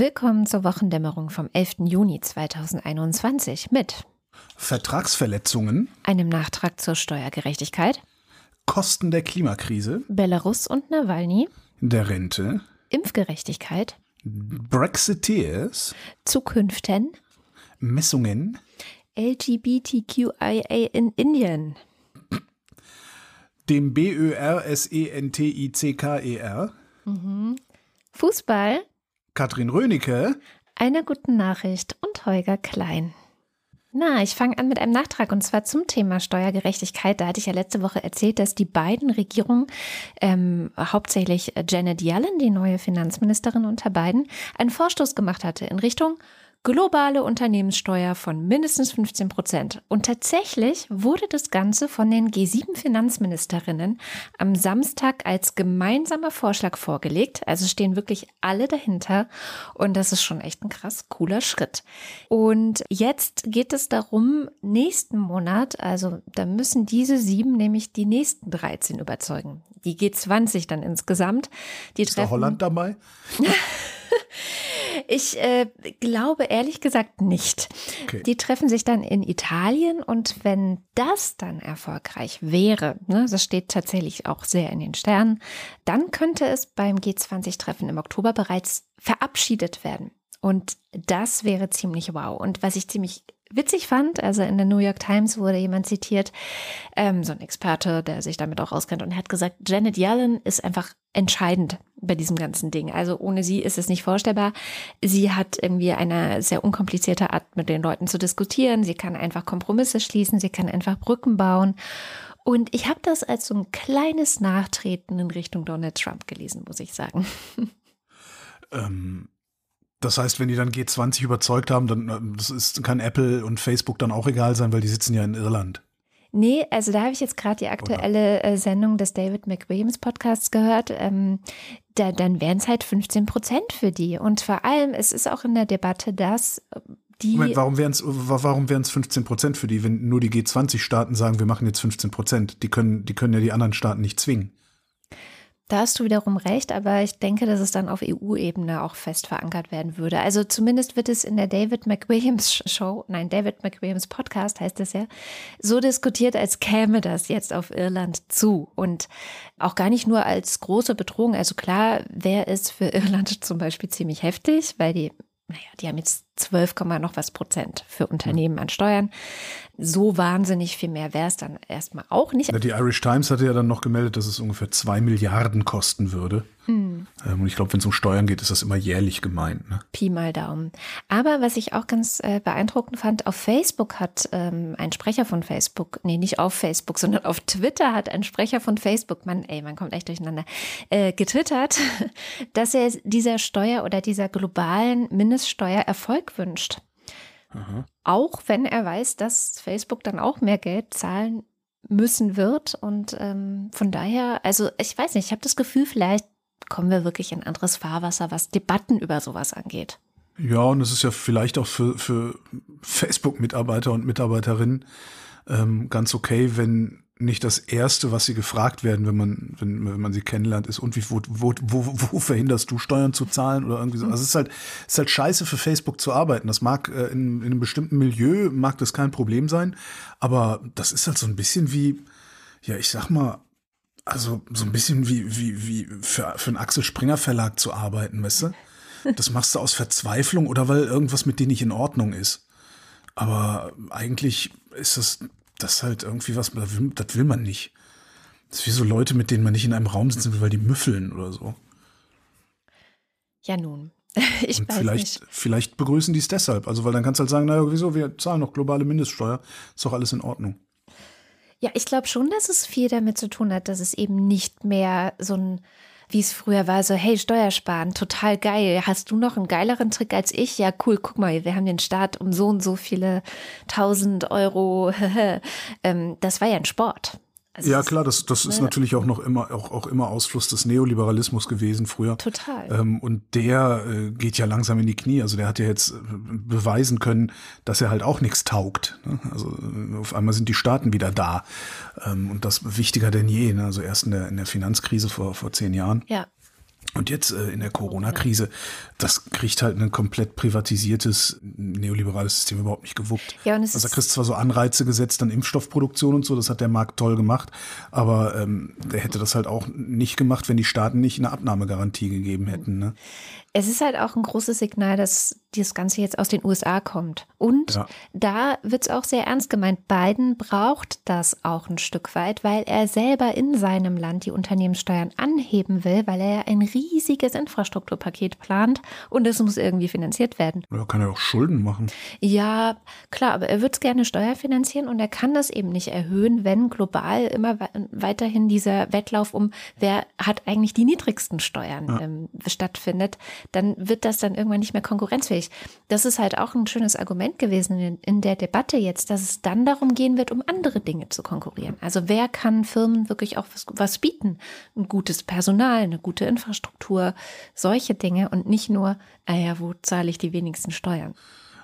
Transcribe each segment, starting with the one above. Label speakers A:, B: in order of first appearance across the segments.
A: Willkommen zur Wochendämmerung vom 11. Juni 2021 mit
B: Vertragsverletzungen,
A: einem Nachtrag zur Steuergerechtigkeit,
B: Kosten der Klimakrise,
A: Belarus und Nawalny,
B: der Rente,
A: Impfgerechtigkeit,
B: Brexiteers,
A: Zukünften,
B: Messungen,
A: LGBTQIA in Indien,
B: dem B-Ö-R-S-E-N-T-I-C-K-E-R,
A: Fußball,
B: Katrin Rönecke,
A: einer guten Nachricht und Holger Klein. Na, ich fange an mit einem Nachtrag und zwar zum Thema Steuergerechtigkeit. Da hatte ich ja letzte Woche erzählt, dass die beiden Regierungen, ähm, hauptsächlich Janet Yellen, die neue Finanzministerin unter Biden, einen Vorstoß gemacht hatte in Richtung globale Unternehmenssteuer von mindestens 15 Prozent. Und tatsächlich wurde das Ganze von den G7-Finanzministerinnen am Samstag als gemeinsamer Vorschlag vorgelegt. Also stehen wirklich alle dahinter. Und das ist schon echt ein krass cooler Schritt. Und jetzt geht es darum, nächsten Monat, also da müssen diese sieben nämlich die nächsten 13 überzeugen. Die G20 dann insgesamt. Die
B: ist da Holland dabei?
A: Ich äh, glaube ehrlich gesagt nicht.
B: Okay.
A: Die treffen sich dann in Italien und wenn das dann erfolgreich wäre, ne, das steht tatsächlich auch sehr in den Sternen, dann könnte es beim G20-Treffen im Oktober bereits verabschiedet werden. Und das wäre ziemlich wow. Und was ich ziemlich witzig fand, also in der New York Times wurde jemand zitiert, ähm, so ein Experte, der sich damit auch auskennt, und er hat gesagt, Janet Yellen ist einfach entscheidend bei diesem ganzen Ding. Also ohne sie ist es nicht vorstellbar. Sie hat irgendwie eine sehr unkomplizierte Art, mit den Leuten zu diskutieren. Sie kann einfach Kompromisse schließen, sie kann einfach Brücken bauen. Und ich habe das als so ein kleines Nachtreten in Richtung Donald Trump gelesen, muss ich sagen.
B: Ähm, das heißt, wenn die dann G20 überzeugt haben, dann äh, ist, kann Apple und Facebook dann auch egal sein, weil die sitzen ja in Irland.
A: Nee, also da habe ich jetzt gerade die aktuelle äh, Sendung des David McWilliams Podcasts gehört. Ähm, da, dann wären es halt 15 Prozent für die. Und vor allem, es ist auch in der Debatte, dass die.
B: Moment, warum wären es warum wären's 15 Prozent für die, wenn nur die G20-Staaten sagen, wir machen jetzt 15 Prozent? Die können, die können ja die anderen Staaten nicht zwingen.
A: Da hast du wiederum recht, aber ich denke, dass es dann auf EU-Ebene auch fest verankert werden würde. Also zumindest wird es in der David McWilliams Show, nein, David McWilliams Podcast heißt es ja, so diskutiert, als käme das jetzt auf Irland zu. Und auch gar nicht nur als große Bedrohung. Also klar wäre es für Irland zum Beispiel ziemlich heftig, weil die naja, die haben jetzt 12, noch was Prozent für Unternehmen an Steuern. So wahnsinnig viel mehr wäre es dann erstmal auch nicht.
B: Die Irish Times hatte ja dann noch gemeldet, dass es ungefähr zwei Milliarden kosten würde.
A: Hm.
B: Ähm, Und ich glaube, wenn es um Steuern geht, ist das immer jährlich gemeint. Ne?
A: Pi mal Daumen. Aber was ich auch ganz äh, beeindruckend fand, auf Facebook hat ähm, ein Sprecher von Facebook, nee, nicht auf Facebook, sondern auf Twitter hat ein Sprecher von Facebook, man, ey, man kommt echt durcheinander, äh, getwittert, dass er dieser Steuer oder dieser globalen Mindeststeuer Erfolg wünscht. Auch wenn er weiß, dass Facebook dann auch mehr Geld zahlen müssen wird. Und ähm, von daher, also ich weiß nicht, ich habe das Gefühl, vielleicht kommen wir wirklich in anderes Fahrwasser, was Debatten über sowas angeht.
B: Ja, und es ist ja vielleicht auch für, für Facebook-Mitarbeiter und Mitarbeiterinnen ähm, ganz okay, wenn nicht das Erste, was sie gefragt werden, wenn man, wenn, wenn man sie kennenlernt, ist, und wie, wo, wo, wo, wo verhinderst du Steuern zu zahlen oder irgendwie so. Also es ist halt, es ist halt scheiße für Facebook zu arbeiten. Das mag äh, in, in einem bestimmten Milieu, mag das kein Problem sein, aber das ist halt so ein bisschen wie, ja, ich sag mal, also so ein bisschen wie, wie, wie für, für einen Axel Springer Verlag zu arbeiten, weißt du? Das machst du aus Verzweiflung oder weil irgendwas mit dir nicht in Ordnung ist. Aber eigentlich ist das, das halt irgendwie was, das will, das will man nicht. Das ist wie so Leute, mit denen man nicht in einem Raum sitzen will, weil die müffeln oder so.
A: Ja, nun. Ich
B: Und
A: weiß
B: vielleicht,
A: nicht.
B: vielleicht begrüßen die es deshalb. Also, weil dann kannst du halt sagen, naja, wieso, wir zahlen noch globale Mindeststeuer. Ist doch alles in Ordnung.
A: Ja, ich glaube schon, dass es viel damit zu tun hat, dass es eben nicht mehr so ein wie es früher war, so hey, Steuersparen, total geil. Hast du noch einen geileren Trick als ich? Ja, cool, guck mal, wir haben den Staat um so und so viele tausend Euro. Ähm, das war ja ein Sport.
B: Also ja, klar, das, das ist ne? natürlich auch noch immer, auch, auch immer Ausfluss des Neoliberalismus gewesen früher.
A: Total.
B: Ähm, und der äh, geht ja langsam in die Knie. Also der hat ja jetzt äh, beweisen können, dass er halt auch nichts taugt. Ne? Also äh, auf einmal sind die Staaten wieder da. Ähm, und das wichtiger denn je. Ne? Also erst in der, in der Finanzkrise vor, vor zehn Jahren.
A: Ja.
B: Und jetzt äh, in der Corona-Krise, das kriegt halt ein komplett privatisiertes neoliberales System überhaupt nicht gewuppt.
A: Ja, und es
B: also da kriegst zwar so Anreize gesetzt an Impfstoffproduktion und so, das hat der Markt toll gemacht, aber ähm, der hätte das halt auch nicht gemacht, wenn die Staaten nicht eine Abnahmegarantie gegeben hätten. Ne?
A: Es ist halt auch ein großes Signal, dass das Ganze jetzt aus den USA kommt. Und ja. da wird es auch sehr ernst gemeint. Biden braucht das auch ein Stück weit, weil er selber in seinem Land die Unternehmenssteuern anheben will, weil er ja ein riesiges Infrastrukturpaket plant und es muss irgendwie finanziert werden.
B: Er kann ja auch Schulden machen.
A: Ja, klar, aber er wird es gerne steuerfinanzieren und er kann das eben nicht erhöhen, wenn global immer weiterhin dieser Wettlauf um, wer hat eigentlich die niedrigsten Steuern ja. ähm, stattfindet dann wird das dann irgendwann nicht mehr konkurrenzfähig. Das ist halt auch ein schönes Argument gewesen in, in der Debatte jetzt, dass es dann darum gehen wird, um andere Dinge zu konkurrieren. Also wer kann Firmen wirklich auch was, was bieten? Ein gutes Personal, eine gute Infrastruktur, solche Dinge und nicht nur, ah ja, wo zahle ich die wenigsten Steuern?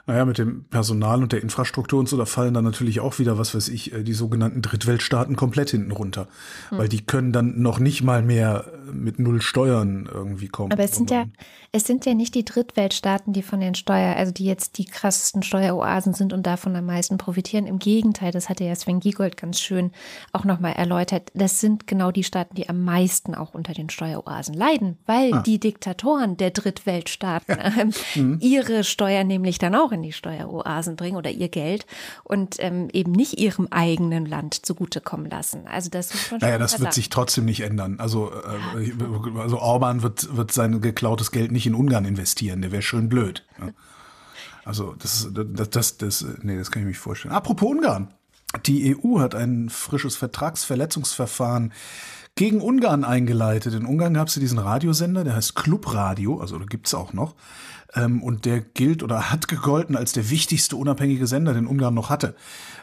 B: Naja, mit dem Personal und der Infrastruktur und so, da fallen dann natürlich auch wieder, was weiß ich, äh, die sogenannten Drittweltstaaten komplett hinten runter. Hm. Weil die können dann noch nicht mal mehr mit null Steuern irgendwie kommen.
A: Aber es sind ja, es sind ja nicht die Drittweltstaaten, die von den Steuer, also die jetzt die krassesten Steueroasen sind und davon am meisten profitieren. Im Gegenteil, das hatte ja Sven Giegold ganz schön auch nochmal erläutert. Das sind genau die Staaten, die am meisten auch unter den Steueroasen leiden, weil ah. die Diktatoren der Drittweltstaaten ja. ähm, mhm. ihre Steuern nämlich dann auch in die Steueroasen bringen oder ihr Geld und ähm, eben nicht ihrem eigenen Land zugutekommen lassen. Also das muss
B: man schon Naja, das wird sagen. sich trotzdem nicht ändern. Also, äh, also Orban wird, wird sein geklautes Geld nicht in Ungarn investieren. Der wäre schön blöd. Ja. Also das, das, das, das, nee, das kann ich mir nicht vorstellen. Apropos Ungarn. Die EU hat ein frisches Vertragsverletzungsverfahren gegen Ungarn eingeleitet. In Ungarn gab es ja diesen Radiosender, der heißt Clubradio, also da gibt's auch noch. Ähm, und der gilt oder hat gegolten als der wichtigste unabhängige Sender, den Ungarn noch hatte.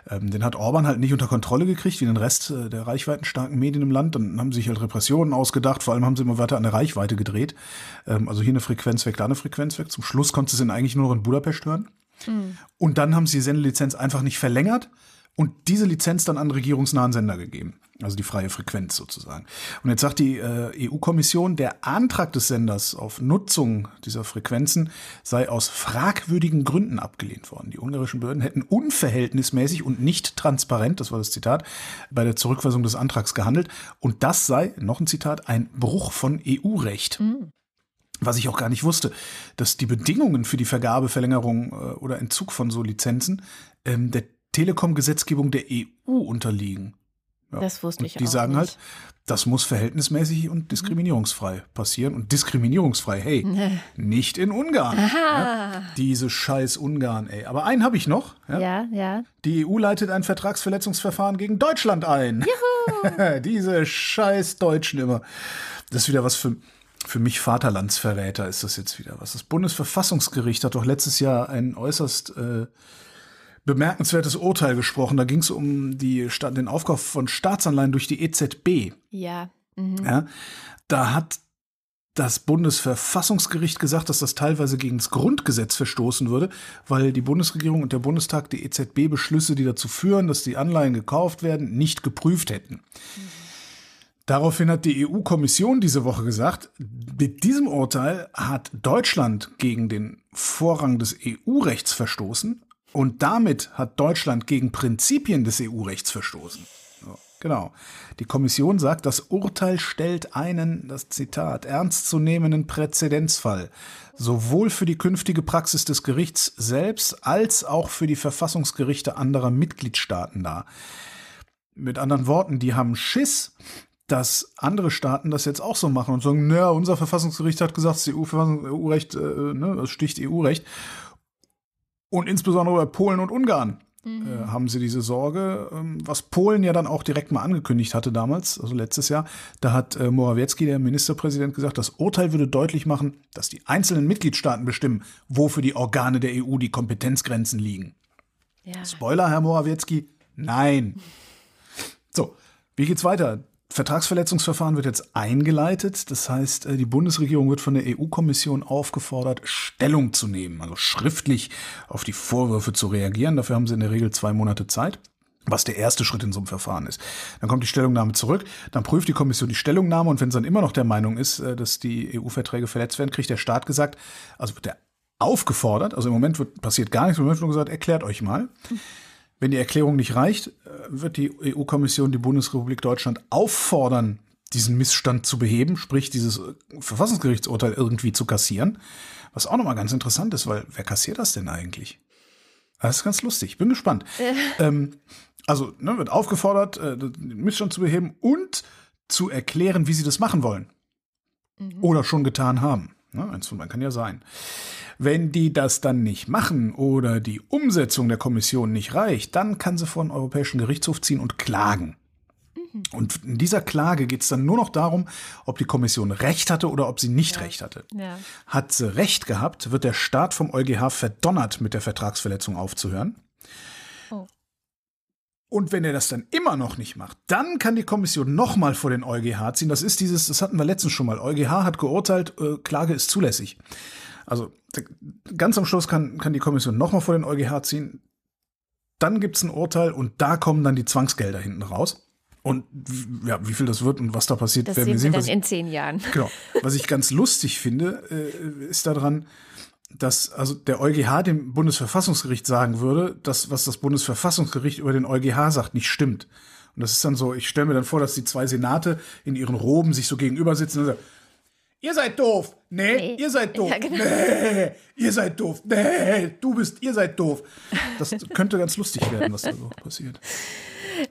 B: Ähm, den hat Orban halt nicht unter Kontrolle gekriegt, wie den Rest äh, der reichweitenstarken Medien im Land. Dann haben sie sich halt Repressionen ausgedacht, vor allem haben sie immer weiter an der Reichweite gedreht. Ähm, also hier eine Frequenz weg, da eine Frequenz weg. Zum Schluss konnte sie ihn eigentlich nur noch in Budapest hören. Mhm. Und dann haben sie die Sendelizenz einfach nicht verlängert und diese Lizenz dann an regierungsnahen Sender gegeben. Also die freie Frequenz sozusagen. Und jetzt sagt die äh, EU-Kommission, der Antrag des Senders auf Nutzung dieser Frequenzen sei aus fragwürdigen Gründen abgelehnt worden. Die ungarischen Behörden hätten unverhältnismäßig und nicht transparent, das war das Zitat, bei der Zurückweisung des Antrags gehandelt. Und das sei, noch ein Zitat, ein Bruch von EU-Recht. Mhm was ich auch gar nicht wusste, dass die Bedingungen für die Vergabe, Verlängerung äh, oder Entzug von so Lizenzen ähm, der Telekom-Gesetzgebung der EU unterliegen.
A: Ja. Das wusste ich
B: und die
A: auch.
B: Die sagen halt, das muss verhältnismäßig und diskriminierungsfrei passieren. Und diskriminierungsfrei, hey, nee. nicht in Ungarn. Ja, diese scheiß Ungarn, ey. Aber einen habe ich noch.
A: Ja? ja, ja.
B: Die EU leitet ein Vertragsverletzungsverfahren gegen Deutschland ein. Juhu. diese scheiß Deutschen immer. Das ist wieder was für, für mich Vaterlandsverräter ist das jetzt wieder was. Das Bundesverfassungsgericht hat doch letztes Jahr ein äußerst äh, bemerkenswertes Urteil gesprochen. Da ging es um die, den Aufkauf von Staatsanleihen durch die EZB.
A: Ja.
B: Mhm. ja. Da hat das Bundesverfassungsgericht gesagt, dass das teilweise gegen das Grundgesetz verstoßen würde, weil die Bundesregierung und der Bundestag die EZB-Beschlüsse, die dazu führen, dass die Anleihen gekauft werden, nicht geprüft hätten. Mhm. Daraufhin hat die EU-Kommission diese Woche gesagt, mit diesem Urteil hat Deutschland gegen den Vorrang des EU-Rechts verstoßen, und damit hat Deutschland gegen Prinzipien des EU-Rechts verstoßen. Genau. Die Kommission sagt, das Urteil stellt einen, das Zitat, ernstzunehmenden Präzedenzfall, sowohl für die künftige Praxis des Gerichts selbst als auch für die Verfassungsgerichte anderer Mitgliedstaaten dar. Mit anderen Worten, die haben Schiss, dass andere Staaten das jetzt auch so machen und sagen, naja, unser Verfassungsgericht hat gesagt, das EU-Recht, EU äh, ne, das sticht EU-Recht und insbesondere bei Polen und Ungarn. mhm. äh, haben sie diese Sorge, ähm, was Polen ja dann auch direkt mal angekündigt hatte damals, also letztes Jahr. Da hat äh, Morawiecki, der Ministerpräsident, gesagt, das Urteil würde deutlich machen, dass die einzelnen Mitgliedstaaten bestimmen, wo für die Organe der EU die Kompetenzgrenzen liegen. Ja. Spoiler, Herr Morawiecki, nein. So, wie geht's weiter? Vertragsverletzungsverfahren wird jetzt eingeleitet. Das heißt, äh, die Bundesregierung wird von der EU-Kommission aufgefordert, Stellung zu nehmen, also schriftlich auf die Vorwürfe zu reagieren. Dafür haben sie in der Regel zwei Monate Zeit was der erste Schritt in so einem Verfahren ist. Dann kommt die Stellungnahme zurück, dann prüft die Kommission die Stellungnahme und wenn sie dann immer noch der Meinung ist, äh, dass die EU-Verträge verletzt werden, kriegt der Staat gesagt, also wird er aufgefordert, also im Moment wird, passiert gar nichts, im Moment wird nur gesagt, erklärt euch mal. Wenn die Erklärung nicht reicht, äh, wird die EU-Kommission die Bundesrepublik Deutschland auffordern, diesen Missstand zu beheben, sprich dieses äh, Verfassungsgerichtsurteil irgendwie zu kassieren. Was auch nochmal ganz interessant ist, weil wer kassiert das denn eigentlich? Das ist ganz lustig. Bin gespannt. ähm, also ne, wird aufgefordert, äh, den Missstand zu beheben und zu erklären, wie sie das machen wollen. Mhm. Oder schon getan haben. Ne, eins von beiden kann ja sein. Wenn die das dann nicht machen oder die Umsetzung der Kommission nicht reicht, dann kann sie vor den Europäischen Gerichtshof ziehen und klagen. Mhm. Und in dieser Klage geht es dann nur noch darum, ob die Kommission Recht hatte oder ob sie nicht ja. Recht hatte. Ja. Hat sie Recht gehabt, wird der Staat vom EuGH verdonnert, mit der Vertragsverletzung aufzuhören. Oh. Und wenn er das dann immer noch nicht macht, dann kann die Kommission nochmal vor den EuGH ziehen. Das ist dieses, das hatten wir letztens schon mal. EuGH hat geurteilt, äh, Klage ist zulässig. Also ganz am Schluss kann, kann die Kommission nochmal vor den EuGH ziehen. Dann gibt es ein Urteil und da kommen dann die Zwangsgelder hinten raus. Und ja, wie viel das wird und was da passiert,
A: das werden wir sehen. Wir dann in zehn Jahren.
B: Genau. Was ich ganz lustig finde, äh, ist daran, dass also der EuGH dem Bundesverfassungsgericht sagen würde, dass was das Bundesverfassungsgericht über den EuGH sagt, nicht stimmt. Und das ist dann so, ich stelle mir dann vor, dass die zwei Senate in ihren Roben sich so gegenüber sitzen und sagen, Ihr seid doof. Nee, nee. ihr seid doof. Ja, genau. Nee, ihr seid doof. Nee, du bist, ihr seid doof. Das könnte ganz lustig werden, was da so passiert.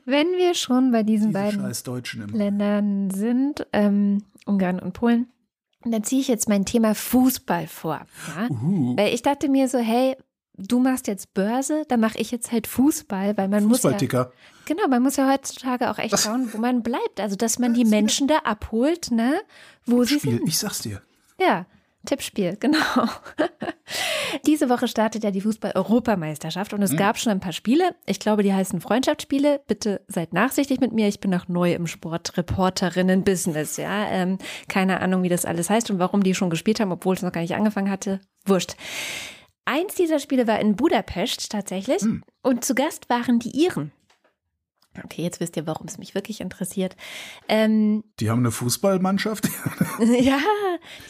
A: Wenn wir schon bei diesen Diese beiden Ländern sind, ähm, Ungarn und Polen, dann ziehe ich jetzt mein Thema Fußball vor. Ja? Uh. Weil ich dachte mir so, hey, du machst jetzt Börse, dann mache ich jetzt halt Fußball, weil man muss ja, genau, man muss ja heutzutage auch echt schauen, wo man bleibt, also dass man die Menschen da abholt, ne, wo sie sind.
B: Ich sag's dir.
A: Ja, Tippspiel, genau. Diese Woche startet ja die Fußball-Europameisterschaft und es mhm. gab schon ein paar Spiele. Ich glaube, die heißen Freundschaftsspiele. Bitte seid nachsichtig mit mir. Ich bin noch neu im Sportreporterinnen-Business. Ja, ähm, keine Ahnung, wie das alles heißt und warum die schon gespielt haben, obwohl es noch gar nicht angefangen hatte. Wurscht. Eins dieser Spiele war in Budapest tatsächlich hm. und zu Gast waren die Iren. Okay, jetzt wisst ihr, warum es mich wirklich interessiert.
B: Ähm, die haben eine Fußballmannschaft?
A: ja,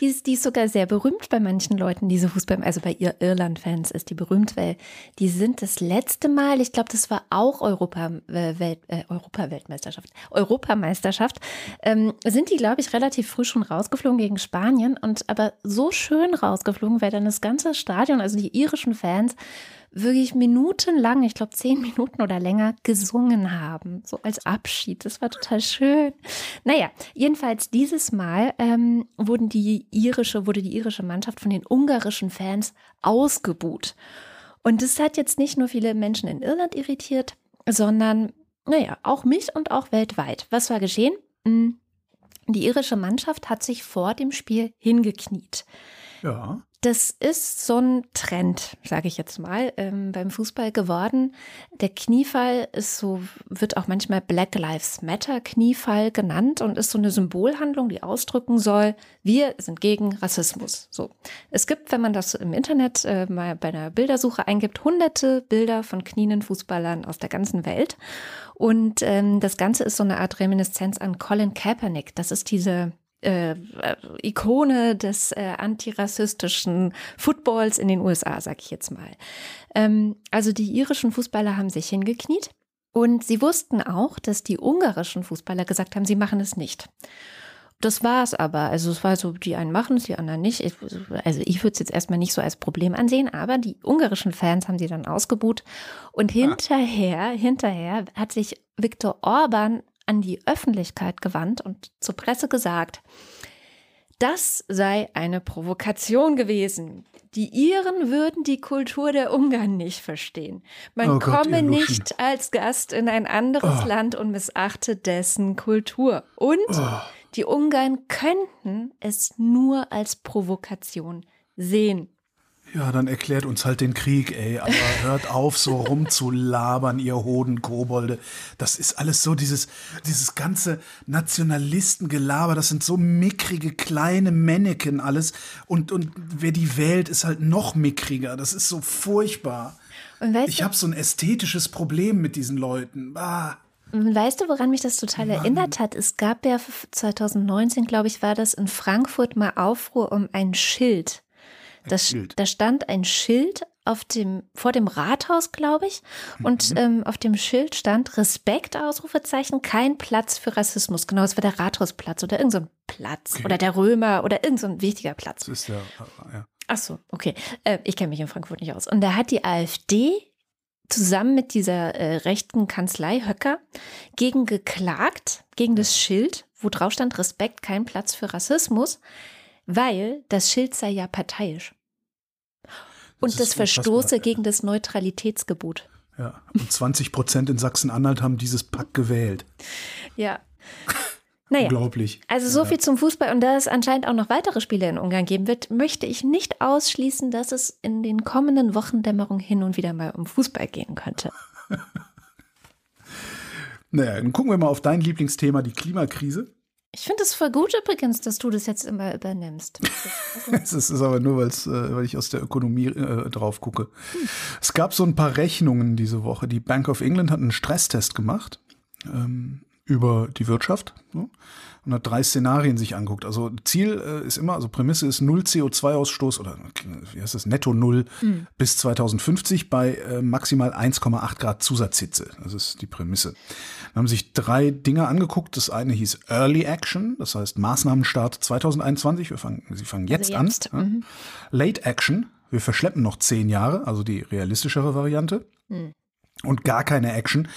A: die ist, die ist sogar sehr berühmt bei manchen Leuten, diese Fußball, also bei ihr Irland-Fans ist die berühmt, weil die sind das letzte Mal, ich glaube, das war auch Europa, äh, Welt, äh, Europa-Weltmeisterschaft, Europameisterschaft, ähm, sind die, glaube ich, relativ früh schon rausgeflogen gegen Spanien und aber so schön rausgeflogen, weil dann das ganze Stadion, also die irischen Fans, wirklich minutenlang, ich glaube zehn Minuten oder länger, gesungen haben, so als Abschied. Das war total schön. Naja, jedenfalls dieses Mal ähm, wurden die irische, wurde die irische Mannschaft von den ungarischen Fans ausgebuht. Und das hat jetzt nicht nur viele Menschen in Irland irritiert, sondern, naja, auch mich und auch weltweit. Was war geschehen? Hm, die irische Mannschaft hat sich vor dem Spiel hingekniet.
B: Ja.
A: Das ist so ein Trend, sage ich jetzt mal, ähm, beim Fußball geworden. Der Kniefall ist so, wird auch manchmal Black Lives Matter Kniefall genannt und ist so eine Symbolhandlung, die ausdrücken soll, wir sind gegen Rassismus. So. Es gibt, wenn man das im Internet äh, mal bei einer Bildersuche eingibt, hunderte Bilder von knienden Fußballern aus der ganzen Welt. Und ähm, das Ganze ist so eine Art Reminiszenz an Colin Kaepernick. Das ist diese äh, Ikone des äh, antirassistischen Footballs in den USA, sag ich jetzt mal. Ähm, also die irischen Fußballer haben sich hingekniet und sie wussten auch, dass die ungarischen Fußballer gesagt haben, sie machen es nicht. Das war es aber. Also es war so, die einen machen es, die anderen nicht. Ich, also ich würde es jetzt erstmal nicht so als Problem ansehen, aber die ungarischen Fans haben sie dann ausgebuht. Und ah. hinterher, hinterher hat sich Viktor Orban an die Öffentlichkeit gewandt und zur Presse gesagt, das sei eine Provokation gewesen. Die Iren würden die Kultur der Ungarn nicht verstehen. Man
B: Oh Gott,
A: komme nicht als Gast in ein anderes
B: Oh.
A: Land und missachte dessen Kultur. Und die Ungarn könnten es nur als Provokation sehen.
B: Ja, dann erklärt uns halt den Krieg, ey. Aber hört auf, so rumzulabern, ihr Hoden, Kobolde. Das ist alles so dieses, dieses ganze Nationalistengelaber. Das sind so mickrige kleine Männchen alles. Und, und wer die wählt, ist halt noch mickriger. Das ist so furchtbar. Ich habe so ein ästhetisches Problem mit diesen Leuten. Ah.
A: weißt du, woran mich das total erinnert hat? Es gab ja 2019, glaube ich, war das in Frankfurt mal Aufruhr um ein Schild. Das. Da stand ein Schild auf dem, vor dem Rathaus, glaube ich. Und
B: Mhm.
A: ähm, auf dem Schild stand Respekt, Ausrufezeichen, kein Platz für Rassismus. Genau, es war der Rathausplatz oder irgendein so Platz. Oder der Römer oder irgendein so ein wichtiger Platz.
B: Das ist ja, äh, ja.
A: Ach so, okay. Äh, ich kenne mich in Frankfurt nicht aus. Und da hat die AfD zusammen mit dieser äh, rechten Kanzlei Höcker gegen geklagt, gegen das Schild, wo drauf stand Respekt, kein Platz für Rassismus, weil das Schild sei ja parteiisch. Und
B: ist
A: das, verstoße gegen das Neutralitätsgebot.
B: ja. Und 20 Prozent in Sachsen-Anhalt haben dieses Pack gewählt.
A: Ja. Naja.
B: Unglaublich.
A: Also so viel zum Fußball und da es anscheinend auch noch weitere Spiele in Ungarn geben wird, möchte ich nicht ausschließen, dass es in den kommenden Wochendämmerungen hin und wieder mal um Fußball gehen könnte.
B: Naja, dann gucken wir mal auf dein Lieblingsthema, die Klimakrise.
A: Ich finde es voll gut übrigens, dass du das jetzt immer übernimmst.
B: Es ist, aber nur, äh, weil ich aus der Ökonomie äh, drauf gucke. Es gab so ein paar Rechnungen diese Woche. Die Bank of England hat einen Stresstest gemacht ähm, über die Wirtschaft ne? Und hat drei Szenarien sich anguckt. Also Ziel äh, ist immer, also Prämisse ist null CO2-Ausstoß oder wie heißt das, netto null bis 2050 bei äh, maximal 1,8 Grad Zusatzhitze. Das ist die Prämisse. Dann haben sich drei Dinge angeguckt. Das eine hieß Early Action, das heißt Maßnahmenstart 2021. Wir fangen, sie fangen jetzt,
A: Also jetzt,
B: an. Ja. Late Action, wir verschleppen noch zehn Jahre, also die realistischere Variante. Und gar keine Action,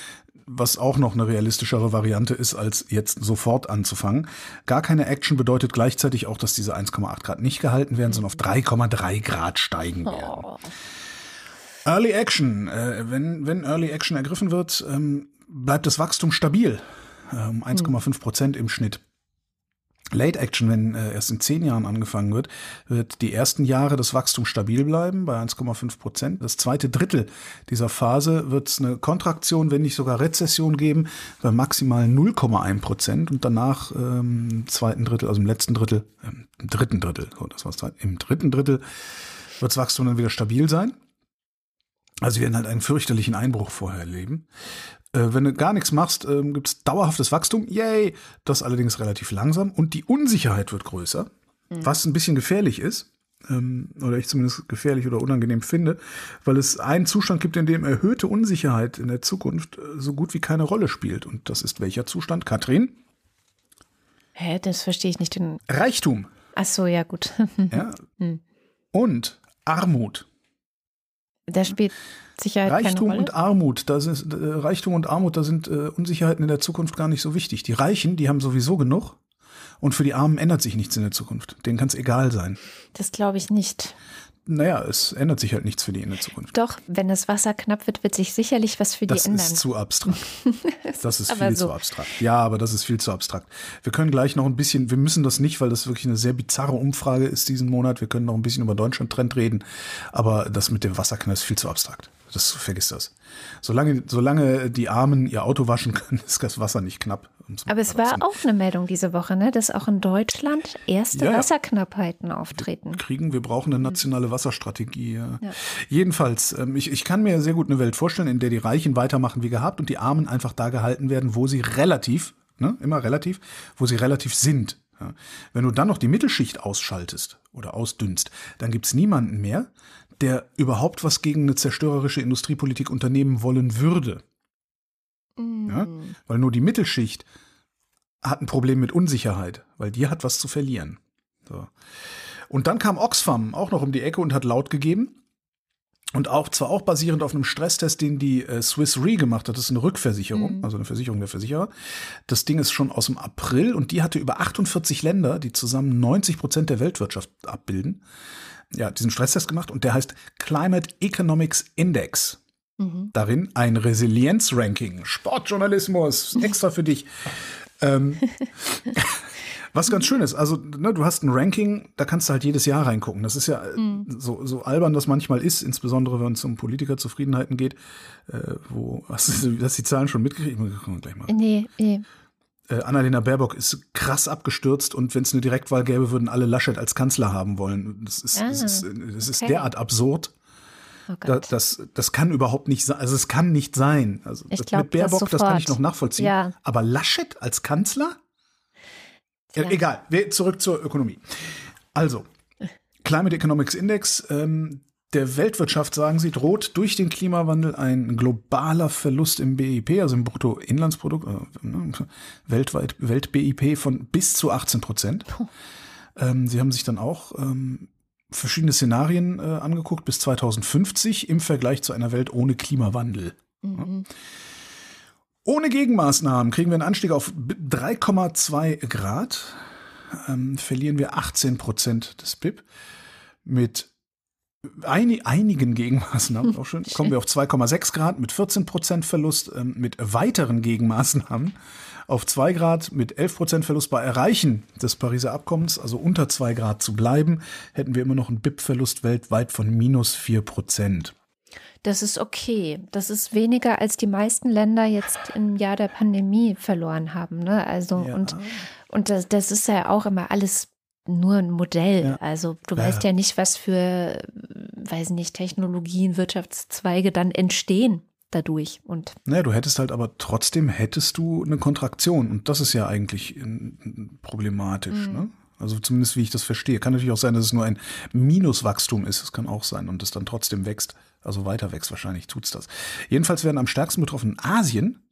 B: was auch noch eine realistischere Variante ist, als jetzt sofort anzufangen. Gar keine Action bedeutet gleichzeitig auch, dass diese 1,8 Grad nicht gehalten werden, sondern auf 3,3 Grad steigen werden.
A: Oh.
B: Early Action, äh, wenn, wenn Early Action ergriffen wird, ähm, bleibt das Wachstum stabil, um 1,5 Prozent im Schnitt. Late Action, wenn äh, erst in zehn Jahren angefangen wird, wird die ersten Jahre das Wachstum stabil bleiben bei 1,5 Prozent. Das zweite Drittel dieser Phase wird es eine Kontraktion, wenn nicht sogar Rezession geben, bei maximal 0,1 Prozent und danach ähm, im zweiten Drittel, also im letzten Drittel, ähm, im dritten Drittel, so, das war's, im dritten Drittel wird das Wachstum dann wieder stabil sein. Also wir werden halt einen fürchterlichen Einbruch vorher erleben. Äh, wenn du gar nichts machst, ähm, gibt es dauerhaftes Wachstum. Yay! Das allerdings relativ langsam. Und die Unsicherheit wird größer, was ein bisschen gefährlich ist. Ähm, oder ich zumindest gefährlich oder unangenehm finde, weil es einen Zustand gibt, in dem erhöhte Unsicherheit in der Zukunft äh, so gut wie keine Rolle spielt. Und das ist welcher Zustand? Katrin?
A: Hä, das verstehe ich nicht. Den
B: Reichtum.
A: Ach so, ja gut.
B: Ja? Und Armut.
A: Da spielt Sicherheit
B: Reichtum und Armut, da sind äh, Reichtum und Armut, da sind äh, Unsicherheiten in der Zukunft gar nicht so wichtig. Die Reichen, die haben sowieso genug und für die Armen ändert sich nichts in der Zukunft. Denen kann es egal sein.
A: Das glaube ich nicht.
B: Naja, es ändert sich halt nichts für die in der Zukunft.
A: Doch, wenn das Wasser knapp wird, wird sich sicherlich was für die
B: Das
A: ändern.
B: ist zu abstrakt. Das ist viel
A: so.
B: zu abstrakt. Ja, aber das ist viel zu abstrakt. Wir können gleich noch ein bisschen, wir müssen das nicht, weil das wirklich eine sehr bizarre Umfrage ist diesen Monat. Wir können noch ein bisschen über Deutschland-Trend reden, aber das mit dem Wasserknall ist viel zu abstrakt. Das vergiss das. Solange, solange die Armen ihr Auto waschen können, ist das Wasser nicht knapp.
A: Aber es war auch eine Meldung diese Woche, ne, dass auch in Deutschland erste
B: Ja, ja.
A: Wasserknappheiten auftreten.
B: kriegen. Wir brauchen eine nationale Wasserstrategie. Ja. Jedenfalls, ähm, ich, ich kann mir sehr gut eine Welt vorstellen, in der die Reichen weitermachen wie gehabt und die Armen einfach da gehalten werden, wo sie relativ, ne, immer relativ, wo sie relativ sind. Wenn du dann noch die Mittelschicht ausschaltest oder ausdünnst, dann gibt's niemanden mehr, der überhaupt was gegen eine zerstörerische Industriepolitik unternehmen wollen würde. Ja? Weil nur die Mittelschicht hat ein Problem mit Unsicherheit, weil die hat was zu verlieren. So. Und dann kam Oxfam auch noch um die Ecke und hat laut gegeben. Und auch zwar auch basierend auf einem Stresstest, den die äh, Swiss Re gemacht hat, das ist eine Rückversicherung, also eine Versicherung der Versicherer. Das Ding ist schon aus dem April und die hatte über 48 Länder, die zusammen 90 Prozent der Weltwirtschaft abbilden, ja, diesen Stresstest gemacht und der heißt Climate Economics Index. Mhm. Darin ein Resilienzranking, Sportjournalismus, extra für dich. ähm, was ganz schön ist, also ne, du hast ein Ranking, da kannst du halt jedes Jahr reingucken. Das ist ja mhm. so, so albern das manchmal ist, insbesondere wenn es um Politikerzufriedenheiten geht. Äh, wo hast du hast die Zahlen schon mitgekriegt? Gleich mal. Nee, nee. Äh, Annalena Baerbock ist krass abgestürzt und wenn es eine Direktwahl gäbe, würden alle Laschet als Kanzler haben wollen. Das ist, ah, das ist, das ist okay. derart absurd. Oh das, das, das kann überhaupt nicht sein. Also es kann nicht sein. Also ich glaub, mit Baerbock, das, das, kann ich noch nachvollziehen. Ja. Aber Laschet als Kanzler? Ja. Egal, zurück zur Ökonomie. Also, Climate Economics Index, ähm, der Weltwirtschaft, sagen sie, droht durch den Klimawandel ein globaler Verlust im BIP, also im Bruttoinlandsprodukt, äh, ne, weltweit, Welt-BIP von bis zu 18 Prozent. Ähm, sie haben sich dann auch ähm, verschiedene Szenarien äh, angeguckt bis 2050 im Vergleich zu einer Welt ohne Klimawandel. Mhm. Ohne Gegenmaßnahmen kriegen wir einen Anstieg auf 3,2 Grad, ähm, verlieren wir 18 Prozent des BIP. Mit einigen Gegenmaßnahmen, auch schon, kommen wir auf 2,6 Grad mit 14 Prozent Verlust, ähm, mit weiteren Gegenmaßnahmen auf 2 Grad mit 11 Prozent Verlust bei Erreichen des Pariser Abkommens, also unter 2 Grad zu bleiben, hätten wir immer noch einen BIP-Verlust weltweit von minus 4 Prozent.
A: Das ist okay. Das ist weniger als die meisten Länder jetzt im Jahr der Pandemie verloren haben. Ne? Also ja. und, und das, das ist ja auch immer alles nur ein Modell. Ja. Also du ja. weißt ja nicht, was für, weiß nicht, Technologien, Wirtschaftszweige dann entstehen dadurch. Und
B: naja, du hättest halt aber trotzdem hättest du eine Kontraktion und das ist ja eigentlich problematisch. Mhm. Ne? Also zumindest wie ich das verstehe. Kann natürlich auch sein, dass es nur ein Minuswachstum ist. Das kann auch sein und es dann trotzdem wächst. Also weiter wächst wahrscheinlich, tut's das. Jedenfalls werden am stärksten betroffen Asien.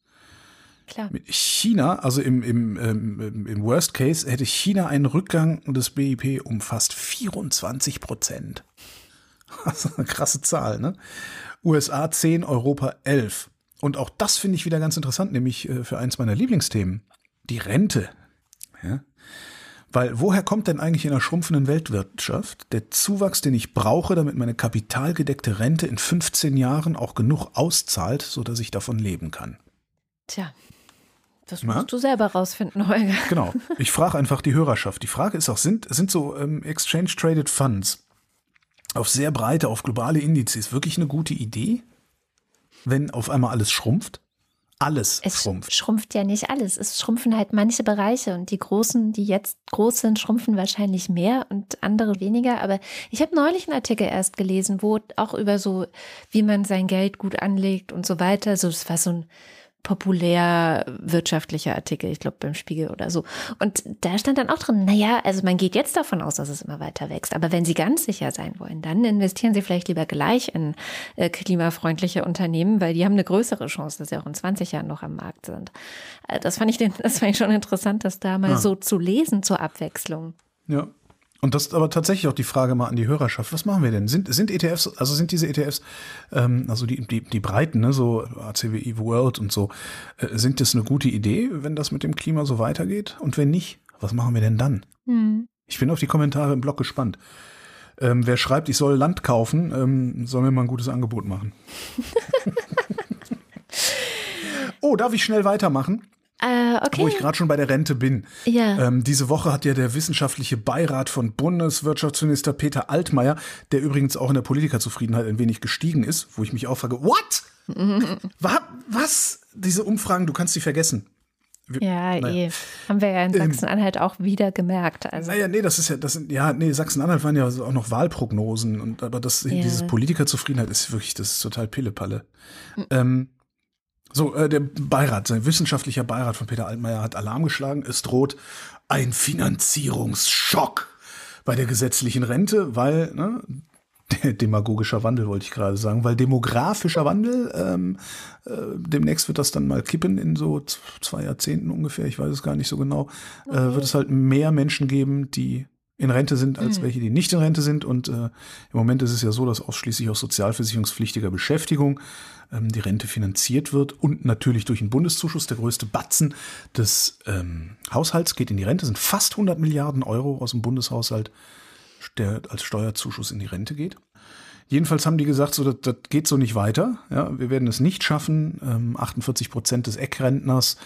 B: Klar. Mit China, also im, im, ähm, im Worst Case hätte China einen Rückgang des BIP um fast 24 Prozent. Das ist eine krasse Zahl, ne? USA 10, Europa 11. Und auch das finde ich wieder ganz interessant, nämlich äh, für eins meiner Lieblingsthemen. Die Rente. Ja? Weil woher kommt denn eigentlich in einer schrumpfenden Weltwirtschaft der Zuwachs, den ich brauche, damit meine kapitalgedeckte Rente in 15 Jahren auch genug auszahlt, sodass ich davon leben kann?
A: Tja, das musst Na? du selber rausfinden, Holger.
B: Genau. Ich frage einfach die Hörerschaft. Die Frage ist auch, sind, sind so ähm, Exchange-Traded Funds auf sehr breite, auf globale Indizes wirklich eine gute Idee, wenn auf einmal alles schrumpft? alles
A: es
B: schrumpft.
A: schrumpft ja nicht alles. Es schrumpfen halt manche Bereiche und die großen, die jetzt groß sind, schrumpfen wahrscheinlich mehr und andere weniger. Aber ich habe neulich einen Artikel erst gelesen, wo auch über so, wie man sein Geld gut anlegt und so weiter. So, es war so ein populär wirtschaftlicher Artikel, ich glaube beim Spiegel oder so. Und da stand dann auch drin, naja, also man geht jetzt davon aus, dass es immer weiter wächst. Aber wenn Sie ganz sicher sein wollen, dann investieren Sie vielleicht lieber gleich in äh, klimafreundliche Unternehmen, weil die haben eine größere Chance, dass sie auch in 20 Jahren noch am Markt sind. Äh, das fand ich, den, das fand ich schon interessant, das da mal ja. so zu lesen zur Abwechslung.
B: Ja, und das ist aber tatsächlich auch die Frage mal an die Hörerschaft. Was machen wir denn? Sind, sind ETFs, also sind diese ETFs, ähm, also die, die, die breiten, ne, so ACWI World und so, äh, sind das eine gute Idee, wenn das mit dem Klima so weitergeht? Und wenn nicht, was machen wir denn dann? Hm. Ich bin auf die Kommentare im Blog gespannt. Ähm, wer schreibt, ich soll Land kaufen, ähm, soll mir mal ein gutes Angebot machen. oh, darf ich schnell weitermachen?
A: Äh, okay.
B: Wo ich gerade schon bei der Rente bin.
A: Ja.
B: Ähm, diese Woche hat ja der wissenschaftliche Beirat von Bundeswirtschaftsminister Peter Altmaier, der übrigens auch in der Politikerzufriedenheit ein wenig gestiegen ist, wo ich mich auch frage, what? Was? Diese Umfragen, du kannst sie vergessen.
A: Wir, ja, naja. eh. Haben wir ja in ähm, Sachsen-Anhalt auch wieder gemerkt. Also.
B: Naja, nee, das ist ja, das sind, ja, nee, Sachsen-Anhalt waren ja auch noch Wahlprognosen und aber das, ja. dieses Politikerzufriedenheit ist wirklich, das ist total Pillepalle. Mhm. Ähm, so, äh, der Beirat, sein wissenschaftlicher Beirat von Peter Altmaier hat Alarm geschlagen. Es droht ein Finanzierungsschock bei der gesetzlichen Rente, weil ne, demagogischer Wandel wollte ich gerade sagen, weil demografischer Wandel, ähm, äh, demnächst wird das dann mal kippen in so zwei Jahrzehnten ungefähr, ich weiß es gar nicht so genau, äh, wird es halt mehr Menschen geben, die in Rente sind, als mhm. welche, die nicht in Rente sind. Und äh, im Moment ist es ja so, dass ausschließlich aus sozialversicherungspflichtiger Beschäftigung ähm, die Rente finanziert wird und natürlich durch einen Bundeszuschuss. Der größte Batzen des ähm, Haushalts geht in die Rente, sind fast 100 Milliarden Euro aus dem Bundeshaushalt der als Steuerzuschuss in die Rente geht. Jedenfalls haben die gesagt, so, das, das geht so nicht weiter. Ja, wir werden es nicht schaffen. Ähm, 48 Prozent des Eckrentners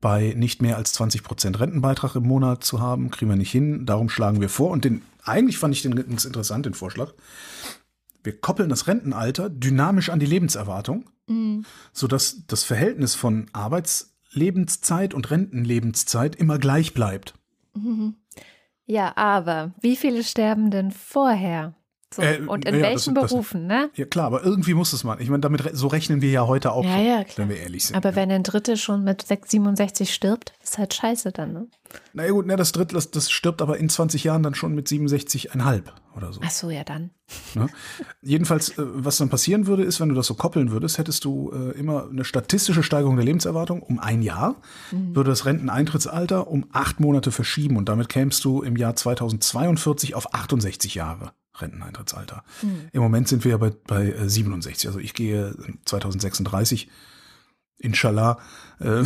B: bei nicht mehr als 20 Prozent Rentenbeitrag im Monat zu haben, kriegen wir nicht hin. Darum schlagen wir vor. Und den, eigentlich fand ich den ganz interessant, den Vorschlag. Wir koppeln das Rentenalter dynamisch an die Lebenserwartung, mhm. sodass das Verhältnis von Arbeitslebenszeit und Rentenlebenszeit immer gleich bleibt.
A: Mhm. Ja, aber wie viele sterben denn vorher? So. Äh, und in ja, welchen das, Berufen,
B: das,
A: ne?
B: Ja klar, aber irgendwie muss es mal. Ich meine, damit so rechnen wir ja heute auch,
A: ja, ja,
B: wenn wir ehrlich sind.
A: Aber wenn ein Dritte schon mit 67 stirbt, ist halt scheiße dann, ne?
B: Naja gut, ne, das Drittel, das, das stirbt aber in 20 Jahren dann schon mit 67,5 oder so.
A: Ach so, ja dann.
B: Ne? Jedenfalls, äh, was dann passieren würde, ist, wenn du das so koppeln würdest, hättest du äh, immer eine statistische Steigerung der Lebenserwartung um ein Jahr, mhm. würde das Renteneintrittsalter um acht Monate verschieben und damit kämst du im Jahr 2042 auf 68 Jahre. Renteneintrittsalter. Mhm. Im Moment sind wir ja bei, bei 67. Äh, also ich gehe 2036 inshallah äh,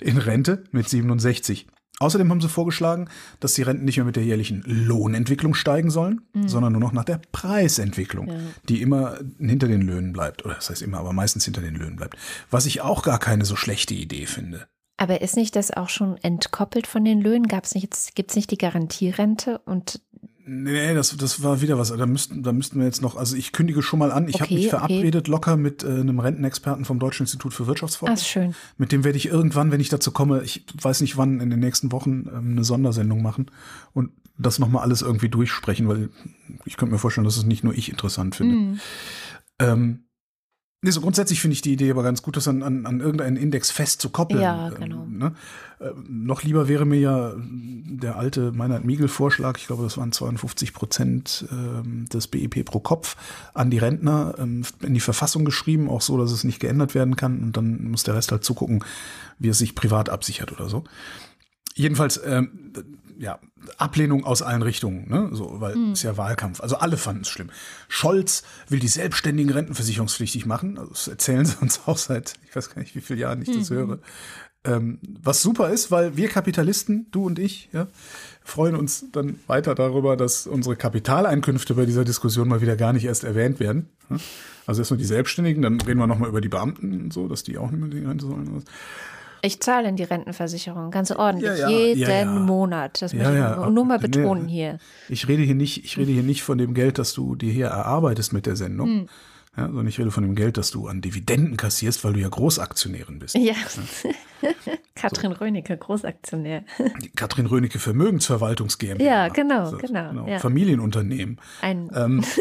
B: in Rente mit 67. Außerdem haben sie vorgeschlagen, dass die Renten nicht mehr mit der jährlichen Lohnentwicklung steigen sollen, mhm. sondern nur noch nach der Preisentwicklung, ja. die immer hinter den Löhnen bleibt. Oder das heißt immer, aber meistens hinter den Löhnen bleibt. Was ich auch gar keine so schlechte Idee finde.
A: Aber ist nicht das auch schon entkoppelt von den Löhnen? Gab es nicht, gibt es nicht die Garantierente und
B: Nee, das, das war wieder was. Da müssten, da müssten wir jetzt noch, also ich kündige schon mal an, ich okay, habe mich verabredet okay. locker mit äh, einem Rentenexperten vom Deutschen Institut für Wirtschaftsforschung.
A: Ach, schön.
B: Mit dem werde ich irgendwann, wenn ich dazu komme, ich weiß nicht wann, in den nächsten Wochen ähm, eine Sondersendung machen und das nochmal alles irgendwie durchsprechen, weil ich könnte mir vorstellen, dass es nicht nur ich interessant finde. Mm. Ähm, Nee, so grundsätzlich finde ich die Idee aber ganz gut, das an, an, an irgendeinen Index festzukoppeln.
A: Ja, genau.
B: Ähm, ne? Äh, noch lieber wäre mir ja der alte Meinhard Miegel-Vorschlag, ich glaube, das waren 52 Prozent äh, des BIP pro Kopf, an die Rentner ähm, in die Verfassung geschrieben, auch so, dass es nicht geändert werden kann. Und dann muss der Rest halt zugucken, wie es sich privat absichert oder so. Jedenfalls, ähm, ja, Ablehnung aus allen Richtungen, ne? So, weil mhm. es ja Wahlkampf. Also alle fanden es schlimm. Scholz will die selbstständigen Rentenversicherungspflichtig machen. Also das erzählen sie uns auch seit, ich weiß gar nicht, wie viele Jahren ich das mhm. höre. Ähm, was super ist, weil wir Kapitalisten, du und ich, ja, freuen uns dann weiter darüber, dass unsere Kapitaleinkünfte bei dieser Diskussion mal wieder gar nicht erst erwähnt werden. Also erstmal die Selbstständigen, dann reden wir nochmal über die Beamten und so, dass die auch nicht mehr Rente sollen.
A: Ich zahle in die Rentenversicherung, ganz ordentlich, ja, ja, jeden ja, Monat. Das möchte ich nur mal betonen nee, hier.
B: Ich rede hier nicht, ich rede hier nicht von dem Geld, das du dir hier erarbeitest mit der Sendung. Hm. Ja, sondern ich rede von dem Geld, das du an Dividenden kassierst, weil du ja Großaktionärin bist.
A: Ja. Katrin so. Rönecke, Großaktionär.
B: Die Katrin Rönecke Vermögensverwaltungs GmbH.
A: Ja, genau, also, genau. genau.
B: Familienunternehmen.
A: Ein. Ähm,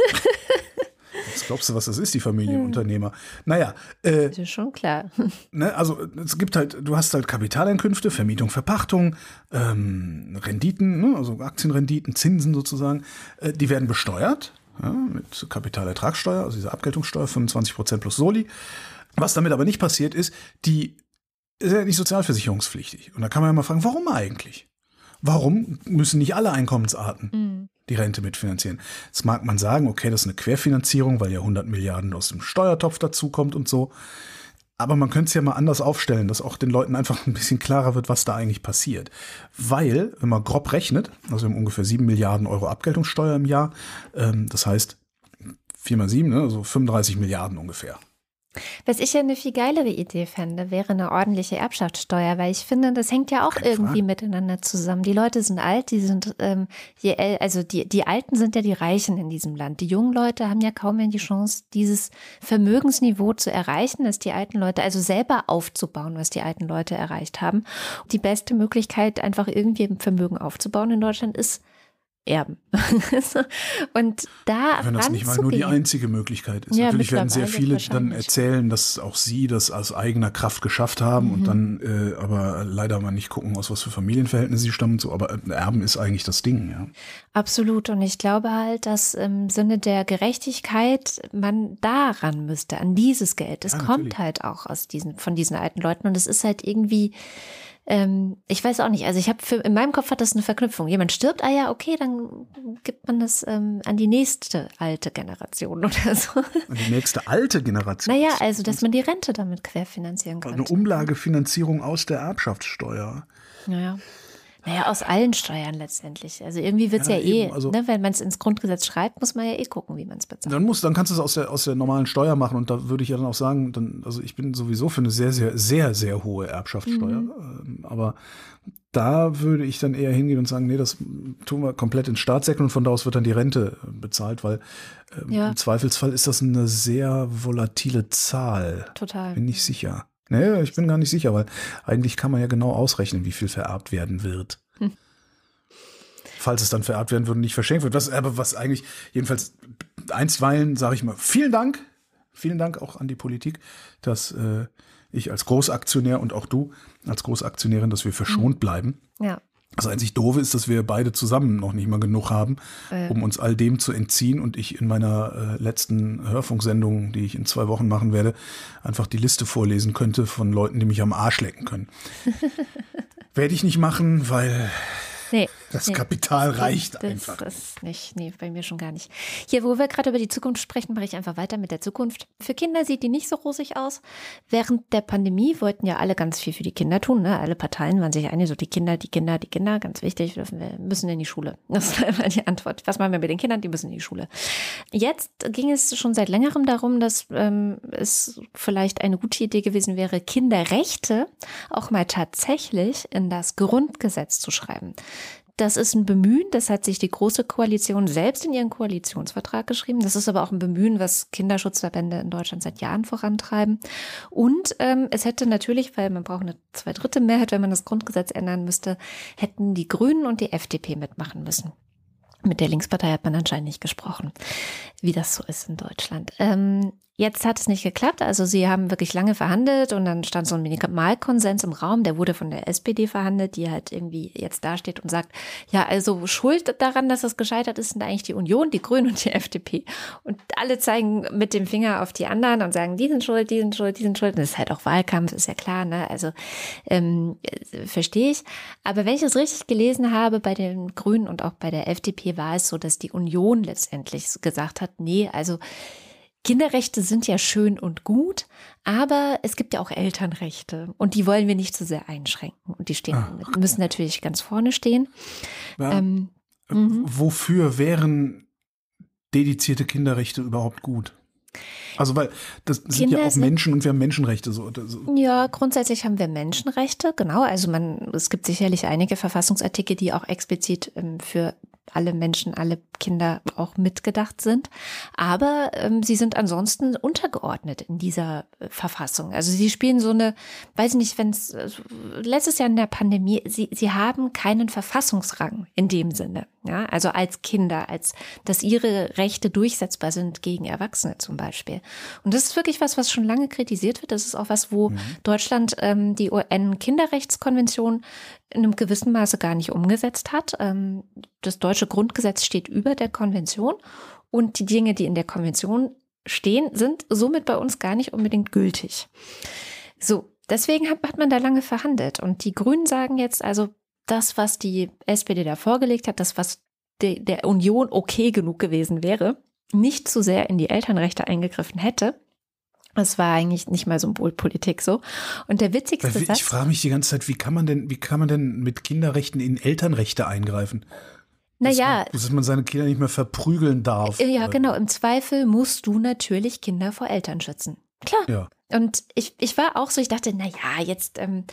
B: Was glaubst du, was das ist, die Familienunternehmer? Naja. Äh,
A: das ist schon klar.
B: Ne, also es gibt halt, du hast halt Kapitaleinkünfte, Vermietung, Verpachtung, ähm, Renditen, ne, also Aktienrenditen, Zinsen sozusagen, äh, die werden besteuert ja, mit Kapitalertragssteuer, also diese Abgeltungssteuer, 25 Prozent plus Soli. Was damit aber nicht passiert ist, die ist ja nicht sozialversicherungspflichtig. Und da kann man ja mal fragen, warum eigentlich? Warum müssen nicht alle Einkommensarten mhm. die Rente mitfinanzieren? Jetzt mag man sagen, okay, das ist eine Querfinanzierung, weil ja 100 Milliarden aus dem Steuertopf dazukommt und so. Aber man könnte es ja mal anders aufstellen, dass auch den Leuten einfach ein bisschen klarer wird, was da eigentlich passiert. Weil, wenn man grob rechnet, also wir haben ungefähr 7 Milliarden Euro Abgeltungssteuer im Jahr, ähm, das heißt 4 mal 7, ne, also 35 Milliarden ungefähr.
A: Was ich ja eine viel geilere Idee fände, wäre eine ordentliche Erbschaftssteuer, weil ich finde, das hängt ja auch Keine irgendwie Frage. miteinander zusammen. Die Leute sind alt, die sind, ähm, je, also die, die Alten sind ja die Reichen in diesem Land. Die jungen Leute haben ja kaum mehr die Chance, dieses Vermögensniveau zu erreichen, das die alten Leute, also selber aufzubauen, was die alten Leute erreicht haben. Die beste Möglichkeit, einfach irgendwie ein Vermögen aufzubauen in Deutschland, ist erben. und da
B: Wenn das nicht mal nur die einzige Möglichkeit ist. Ja, Natürlich werden sehr viele dann erzählen, dass auch sie das aus eigener Kraft geschafft haben mhm. und dann äh, aber leider mal nicht gucken, aus was für Familienverhältnissen sie stammen. So, aber äh, Erben ist eigentlich das Ding, ja.
A: Absolut. Und ich glaube halt, dass im Sinne der Gerechtigkeit man daran müsste, an dieses Geld. Es ja, kommt halt auch aus diesen, von diesen alten Leuten und es ist halt irgendwie ähm, ich weiß auch nicht, also ich habe in meinem Kopf hat das eine Verknüpfung. Jemand stirbt, ah ja, okay, dann gibt man das ähm, an die nächste alte Generation oder so.
B: An die nächste alte Generation?
A: Naja, also dass man die Rente damit querfinanzieren kann.
B: Eine Umlagefinanzierung aus der Erbschaftssteuer.
A: Naja. Naja, aus allen Steuern letztendlich. Also irgendwie wird es ja, ja, eh, also, ne, wenn man es ins Grundgesetz schreibt, muss man ja eh gucken, wie man es bezahlt.
B: Dann muss, dann kannst du es aus der, aus der normalen Steuer machen und da würde ich ja dann auch sagen, dann, also ich bin sowieso für eine sehr, sehr, sehr, sehr hohe Erbschaftssteuer. Mhm. Ähm, aber da würde ich dann eher hingehen und sagen, nee, das tun wir komplett in Staatssektor und von da aus wird dann die Rente bezahlt, weil ähm, ja. im Zweifelsfall ist das eine sehr volatile Zahl.
A: Total.
B: Bin ich sicher. Nee, ich bin gar nicht sicher, weil eigentlich kann man ja genau ausrechnen, wie viel vererbt werden wird. Hm. Falls es dann vererbt werden würde und nicht verschenkt wird. Was, aber was eigentlich, jedenfalls einstweilen, sage ich mal, vielen Dank. Vielen Dank auch an die Politik, dass äh, ich als Großaktionär und auch du als Großaktionärin, dass wir verschont hm. bleiben.
A: Ja.
B: Das einzig Doofe ist, dass wir beide zusammen noch nicht mal genug haben, äh. um uns all dem zu entziehen und ich in meiner äh, letzten Hörfunksendung, die ich in zwei Wochen machen werde, einfach die Liste vorlesen könnte von Leuten, die mich am Arsch lecken können. werde ich nicht machen, weil Nee. Das nee, Kapital reicht
A: das,
B: einfach.
A: Das ist nicht, nee, bei mir schon gar nicht. Hier, wo wir gerade über die Zukunft sprechen, mache ich einfach weiter mit der Zukunft. Für Kinder sieht die nicht so rosig aus. Während der Pandemie wollten ja alle ganz viel für die Kinder tun. Ne? Alle Parteien waren sich einig, so die Kinder, die Kinder, die Kinder, ganz wichtig, wir müssen in die Schule. Das war immer die Antwort. Was machen wir mit den Kindern? Die müssen in die Schule. Jetzt ging es schon seit längerem darum, dass ähm, es vielleicht eine gute Idee gewesen wäre, Kinderrechte auch mal tatsächlich in das Grundgesetz zu schreiben. Das ist ein Bemühen, das hat sich die Große Koalition selbst in ihren Koalitionsvertrag geschrieben. Das ist aber auch ein Bemühen, was Kinderschutzverbände in Deutschland seit Jahren vorantreiben. Und ähm, es hätte natürlich, weil man braucht eine zweidritte Mehrheit, wenn man das Grundgesetz ändern müsste, hätten die Grünen und die FDP mitmachen müssen. Mit der Linkspartei hat man anscheinend nicht gesprochen, wie das so ist in Deutschland. Ähm, Jetzt hat es nicht geklappt. Also sie haben wirklich lange verhandelt und dann stand so ein Minimalkonsens im Raum. Der wurde von der SPD verhandelt, die halt irgendwie jetzt dasteht und sagt, ja, also Schuld daran, dass es gescheitert ist, sind eigentlich die Union, die Grünen und die FDP. Und alle zeigen mit dem Finger auf die anderen und sagen, die sind schuld, die sind schuld, die sind schuld. Und das ist halt auch Wahlkampf, ist ja klar, ne? Also ähm, verstehe ich. Aber wenn ich es richtig gelesen habe, bei den Grünen und auch bei der FDP war es so, dass die Union letztendlich gesagt hat, nee, also Kinderrechte sind ja schön und gut, aber es gibt ja auch Elternrechte und die wollen wir nicht zu so sehr einschränken und die stehen, Ach. müssen natürlich ganz vorne stehen.
B: Ja. Ähm, äh, mhm. Wofür wären dedizierte Kinderrechte überhaupt gut? Also weil das sind Kinder ja auch Menschen und wir haben Menschenrechte so, so.
A: Ja, grundsätzlich haben wir Menschenrechte, genau. Also man, es gibt sicherlich einige Verfassungsartikel, die auch explizit ähm, für alle Menschen, alle Kinder auch mitgedacht sind. Aber ähm, sie sind ansonsten untergeordnet in dieser äh, Verfassung. Also sie spielen so eine, weiß ich nicht, wenn es äh, letztes Jahr in der Pandemie, sie, sie haben keinen Verfassungsrang in dem Sinne. Ja, also als Kinder, als dass ihre Rechte durchsetzbar sind gegen Erwachsene zum Beispiel. Und das ist wirklich was, was schon lange kritisiert wird. Das ist auch was, wo mhm. Deutschland ähm, die UN-Kinderrechtskonvention in einem gewissen Maße gar nicht umgesetzt hat. Ähm, das deutsche Grundgesetz steht über der Konvention und die Dinge, die in der Konvention stehen, sind somit bei uns gar nicht unbedingt gültig. So, deswegen hat, hat man da lange verhandelt und die Grünen sagen jetzt also, das, was die SPD da vorgelegt hat, das, was de, der Union okay genug gewesen wäre, nicht zu sehr in die Elternrechte eingegriffen hätte, es war eigentlich nicht mal Symbolpolitik so. Und der witzigste
B: ich
A: Satz.
B: Ich frage mich die ganze Zeit, wie kann man denn, wie kann man denn mit Kinderrechten in Elternrechte eingreifen?
A: Naja.
B: Dass, man seine Kinder nicht mehr verprügeln darf.
A: Ja, genau. Im Zweifel musst du natürlich Kinder vor Eltern schützen. Klar.
B: Ja.
A: Und ich, ich war auch so, ich dachte, na ja, jetzt, ähm,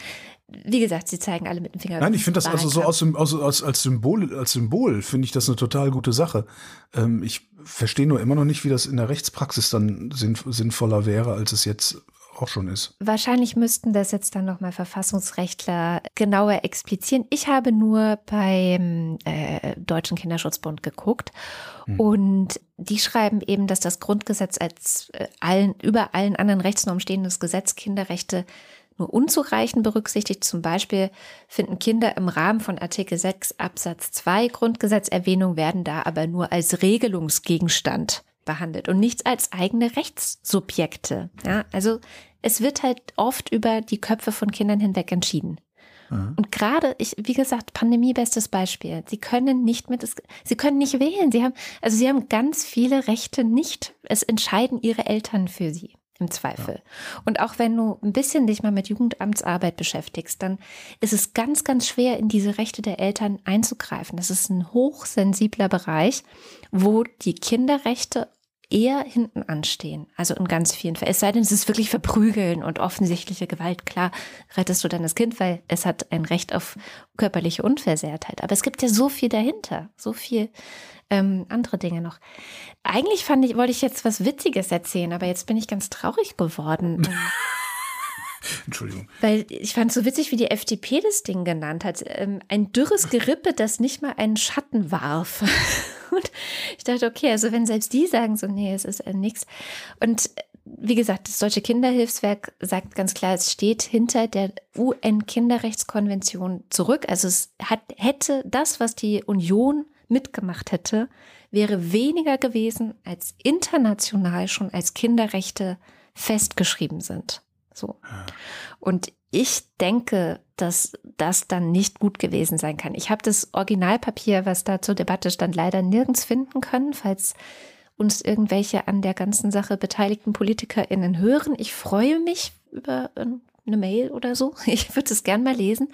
A: wie gesagt, sie zeigen alle mit dem Finger.
B: Nein, ich finde das also so aus, aus, aus, als Symbol, als Symbol finde ich das eine total gute Sache. Ähm, ich verstehe nur immer noch nicht, wie das in der Rechtspraxis dann sinnvoller wäre, als es jetzt auch schon ist.
A: Wahrscheinlich müssten das jetzt dann nochmal Verfassungsrechtler genauer explizieren. Ich habe nur beim äh, Deutschen Kinderschutzbund geguckt hm. und die schreiben eben, dass das Grundgesetz als äh, allen, über allen anderen Rechtsnormen stehendes Gesetz Kinderrechte nur unzureichend berücksichtigt. Zum Beispiel finden Kinder im Rahmen von Artikel 6 Absatz 2 Grundgesetzerwähnung werden da aber nur als Regelungsgegenstand behandelt und nichts als eigene Rechtssubjekte. Ja, also es wird halt oft über die Köpfe von Kindern hinweg entschieden. Mhm. Und gerade, ich, wie gesagt, Pandemie bestes Beispiel. Sie können nicht mit, sie können nicht wählen. Sie haben, also sie haben ganz viele Rechte nicht. Es entscheiden ihre Eltern für sie im Zweifel. Ja. Und auch wenn du ein bisschen dich mal mit Jugendamtsarbeit beschäftigst, dann ist es ganz, ganz schwer, in diese Rechte der Eltern einzugreifen. Das ist ein hochsensibler Bereich, wo die Kinderrechte eher hinten anstehen. Also in ganz vielen Fällen. Es sei denn, es ist wirklich Verprügeln und offensichtliche Gewalt. Klar, rettest du dann das Kind, weil es hat ein Recht auf körperliche Unversehrtheit. Aber es gibt ja so viel dahinter. So viel ähm, andere Dinge noch. Eigentlich fand ich, wollte ich jetzt was Witziges erzählen, aber jetzt bin ich ganz traurig geworden.
B: Entschuldigung.
A: Weil ich fand es so witzig, wie die FDP das Ding genannt hat. Ähm, ein dürres Gerippe, das nicht mal einen Schatten warf. Und ich dachte, okay, also wenn selbst die sagen so, nee, es ist äh, nichts. Und äh, wie gesagt, das Deutsche Kinderhilfswerk sagt ganz klar, es steht hinter der UN-Kinderrechtskonvention zurück. Also es hat, hätte das, was die Union mitgemacht hätte, wäre weniger gewesen, als international schon als Kinderrechte festgeschrieben sind. So. Und ich denke, dass das dann nicht gut gewesen sein kann. Ich habe das Originalpapier, was da zur Debatte stand, leider nirgends finden können, falls uns irgendwelche an der ganzen Sache beteiligten PolitikerInnen hören. Ich freue mich über eine Mail oder so. Ich würde es gern mal lesen.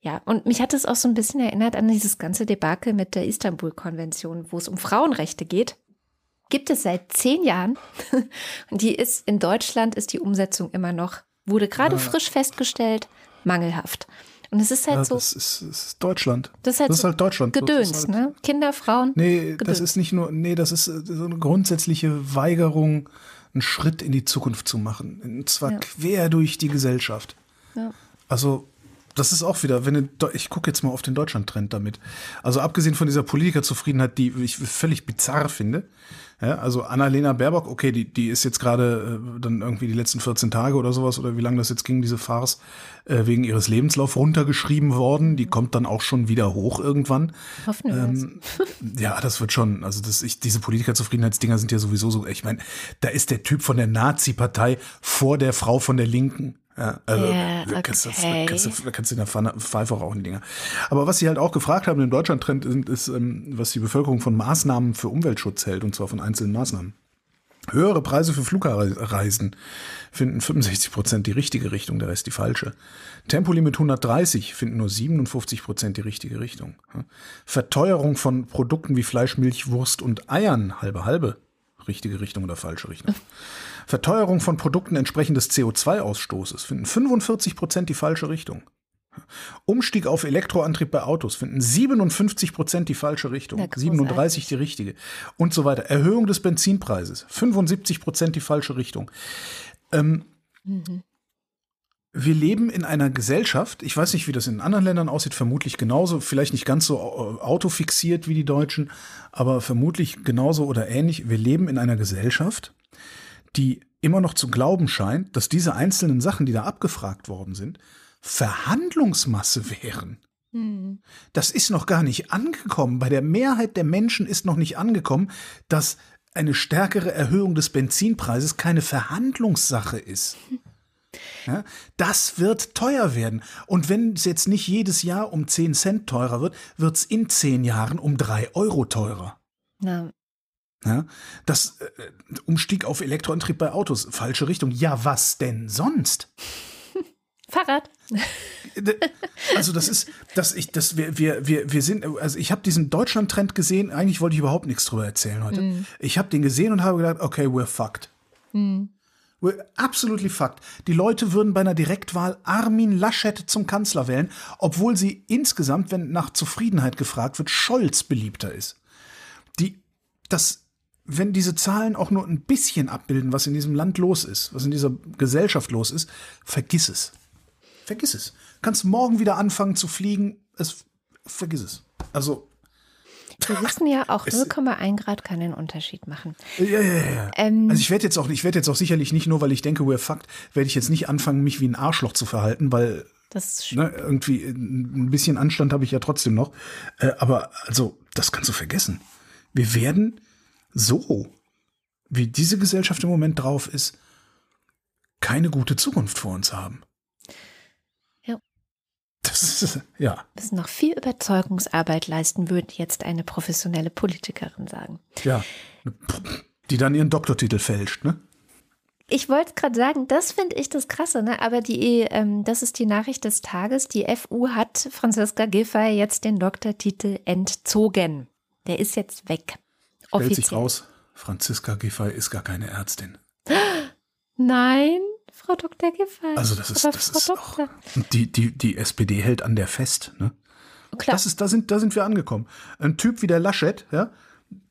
A: Ja, und mich hat es auch so ein bisschen erinnert an dieses ganze Debakel mit der Istanbul-Konvention, wo es um Frauenrechte geht. Gibt es seit zehn Jahren. Und die ist in Deutschland ist die Umsetzung immer noch, wurde gerade ja. frisch festgestellt, mangelhaft. Und es ist halt ja, so.
B: Das ist, das ist Deutschland.
A: Das ist halt, das ist halt Deutschland. Gedöns, halt, ne? Kinder, Frauen.
B: Nee, Gedöns. das ist nicht nur, nee, das ist äh, so eine grundsätzliche Weigerung, einen Schritt in die Zukunft zu machen. Und zwar ja. quer durch die Gesellschaft. Ja. Also, das ist auch wieder, wenn ich gucke jetzt mal auf den Deutschland-Trend damit. Also abgesehen von dieser Politikerzufriedenheit, die ich völlig bizarr finde, ja, also Annalena Baerbock, okay, die, die ist jetzt gerade äh, dann irgendwie die letzten 14 Tage oder sowas oder wie lange das jetzt ging, diese Farce, äh, wegen ihres Lebenslauf runtergeschrieben worden. Die kommt dann auch schon wieder hoch irgendwann.
A: Hoffen wir ähm,
B: Ja, das wird schon. Also das, ich, diese Politikerzufriedenheitsdinger sind ja sowieso so. Ich meine, da ist der Typ von der Nazi-Partei vor der Frau von der Linken. Ja, also yeah, okay. kannst, das, kannst, du, kannst du in der Pfeife rauchen, die Dinger. Aber was sie halt auch gefragt haben im Deutschland-Trend ist, ist ähm, was die Bevölkerung von Maßnahmen für Umweltschutz hält, und zwar von einzelnen Maßnahmen. Höhere Preise für Flugreisen finden 65 Prozent die richtige Richtung, der Rest die falsche. Tempolimit 130 finden nur 57 Prozent die richtige Richtung. Verteuerung von Produkten wie Fleisch, Milch, Wurst und Eiern, halbe halbe, richtige Richtung oder falsche Richtung. Verteuerung von Produkten entsprechend des CO2-Ausstoßes finden 45 Prozent die falsche Richtung. Umstieg auf Elektroantrieb bei Autos finden 57 Prozent die falsche Richtung, 37 die richtige und so weiter. Erhöhung des Benzinpreises, 75 Prozent die falsche Richtung. Ähm, mhm. Wir leben in einer Gesellschaft, ich weiß nicht, wie das in anderen Ländern aussieht, vermutlich genauso, vielleicht nicht ganz so autofixiert wie die Deutschen, aber vermutlich genauso oder ähnlich. Wir leben in einer Gesellschaft, die immer noch zu glauben scheint, dass diese einzelnen Sachen, die da abgefragt worden sind, Verhandlungsmasse wären. Hm. Das ist noch gar nicht angekommen. Bei der Mehrheit der Menschen ist noch nicht angekommen, dass eine stärkere Erhöhung des Benzinpreises keine Verhandlungssache ist. Ja, das wird teuer werden. Und wenn es jetzt nicht jedes Jahr um 10 Cent teurer wird, wird es in 10 Jahren um 3 Euro teurer. Ja. Ja, das äh, Umstieg auf Elektroantrieb bei Autos, falsche Richtung. Ja, was denn sonst?
A: Fahrrad.
B: Also das ist, dass ich, dass wir, wir, wir, wir sind, also ich habe diesen Deutschland-Trend gesehen. Eigentlich wollte ich überhaupt nichts drüber erzählen heute. Mm. Ich habe den gesehen und habe gedacht, okay, we're fucked. Mm. We're absolutely fucked. Die Leute würden bei einer Direktwahl Armin Laschet zum Kanzler wählen, obwohl sie insgesamt, wenn nach Zufriedenheit gefragt wird, Scholz beliebter ist. Die, das wenn diese Zahlen auch nur ein bisschen abbilden, was in diesem Land los ist, was in dieser Gesellschaft los ist, vergiss es. Vergiss es. Kannst morgen wieder anfangen zu fliegen, es, vergiss es. Also.
A: Wir wissen ja auch 0,1 Grad kann den Unterschied machen.
B: Ja, ja, ja. Ähm, also ich werde jetzt auch, ich werde jetzt auch sicherlich nicht nur, weil ich denke, we're fucked, werde ich jetzt nicht anfangen, mich wie ein Arschloch zu verhalten, weil
A: das
B: ne, irgendwie ein bisschen Anstand habe ich ja trotzdem noch. Äh, aber also, das kannst du vergessen. Wir werden so, wie diese Gesellschaft im Moment drauf ist, keine gute Zukunft vor uns haben.
A: Ja.
B: Das ist, ja. Wir
A: müssen noch viel Überzeugungsarbeit leisten, würde jetzt eine professionelle Politikerin sagen.
B: Ja. Die dann ihren Doktortitel fälscht, ne?
A: Ich wollte gerade sagen, das finde ich das Krasse, ne? aber die, ähm, das ist die Nachricht des Tages. Die FU hat Franziska Giffey jetzt den Doktortitel entzogen. Der ist jetzt weg.
B: Stellt sich raus, Franziska Giffey ist gar keine Ärztin.
A: Nein, Frau Dr. Giffey.
B: Also das ist, das ist auch, die, die, die SPD hält an der fest, ne? Klar. Das ist, da sind, da sind wir angekommen. Ein Typ wie der Laschet, ja,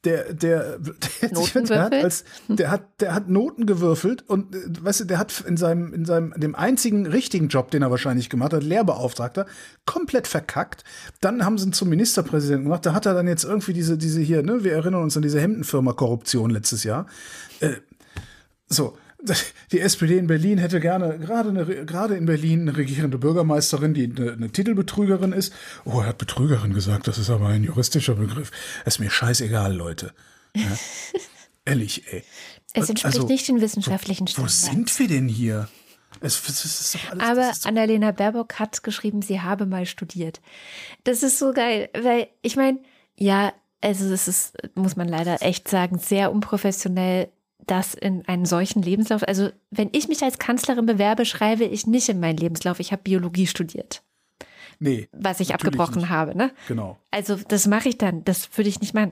B: der, der, der, der, hat als, der hat, der hat Noten gewürfelt und, äh, weißt du, der hat in seinem, in seinem, dem einzigen richtigen Job, den er wahrscheinlich gemacht hat, Lehrbeauftragter, komplett verkackt. Dann haben sie ihn zum Ministerpräsidenten gemacht. Da hat er dann jetzt irgendwie diese, diese hier, ne, wir erinnern uns an diese Hemdenfirma-Korruption letztes Jahr. Äh, so die SPD in Berlin hätte gerne gerade eine, gerade in Berlin eine regierende Bürgermeisterin, die eine, eine, Titelbetrügerin ist. Oh, er hat Betrügerin gesagt, das ist aber ein juristischer Begriff. Das ist mir scheißegal, Leute. Ja? Ehrlich, ey.
A: Es entspricht also, nicht den wissenschaftlichen
B: Standards. Wo sind wir denn hier? Es,
A: es ist doch alles, aber Annalena Baerbock hat geschrieben, sie habe mal studiert. Das ist so geil, weil ich meine, ja, also es ist, muss man leider echt sagen, sehr unprofessionell das in einen solchen Lebenslauf, also wenn ich mich als Kanzlerin bewerbe, schreibe ich nicht in meinen Lebenslauf, ich habe Biologie studiert.
B: Nee.
A: Was ich abgebrochen nicht. habe, ne?
B: Genau.
A: Also das mache ich dann, das würde ich nicht machen.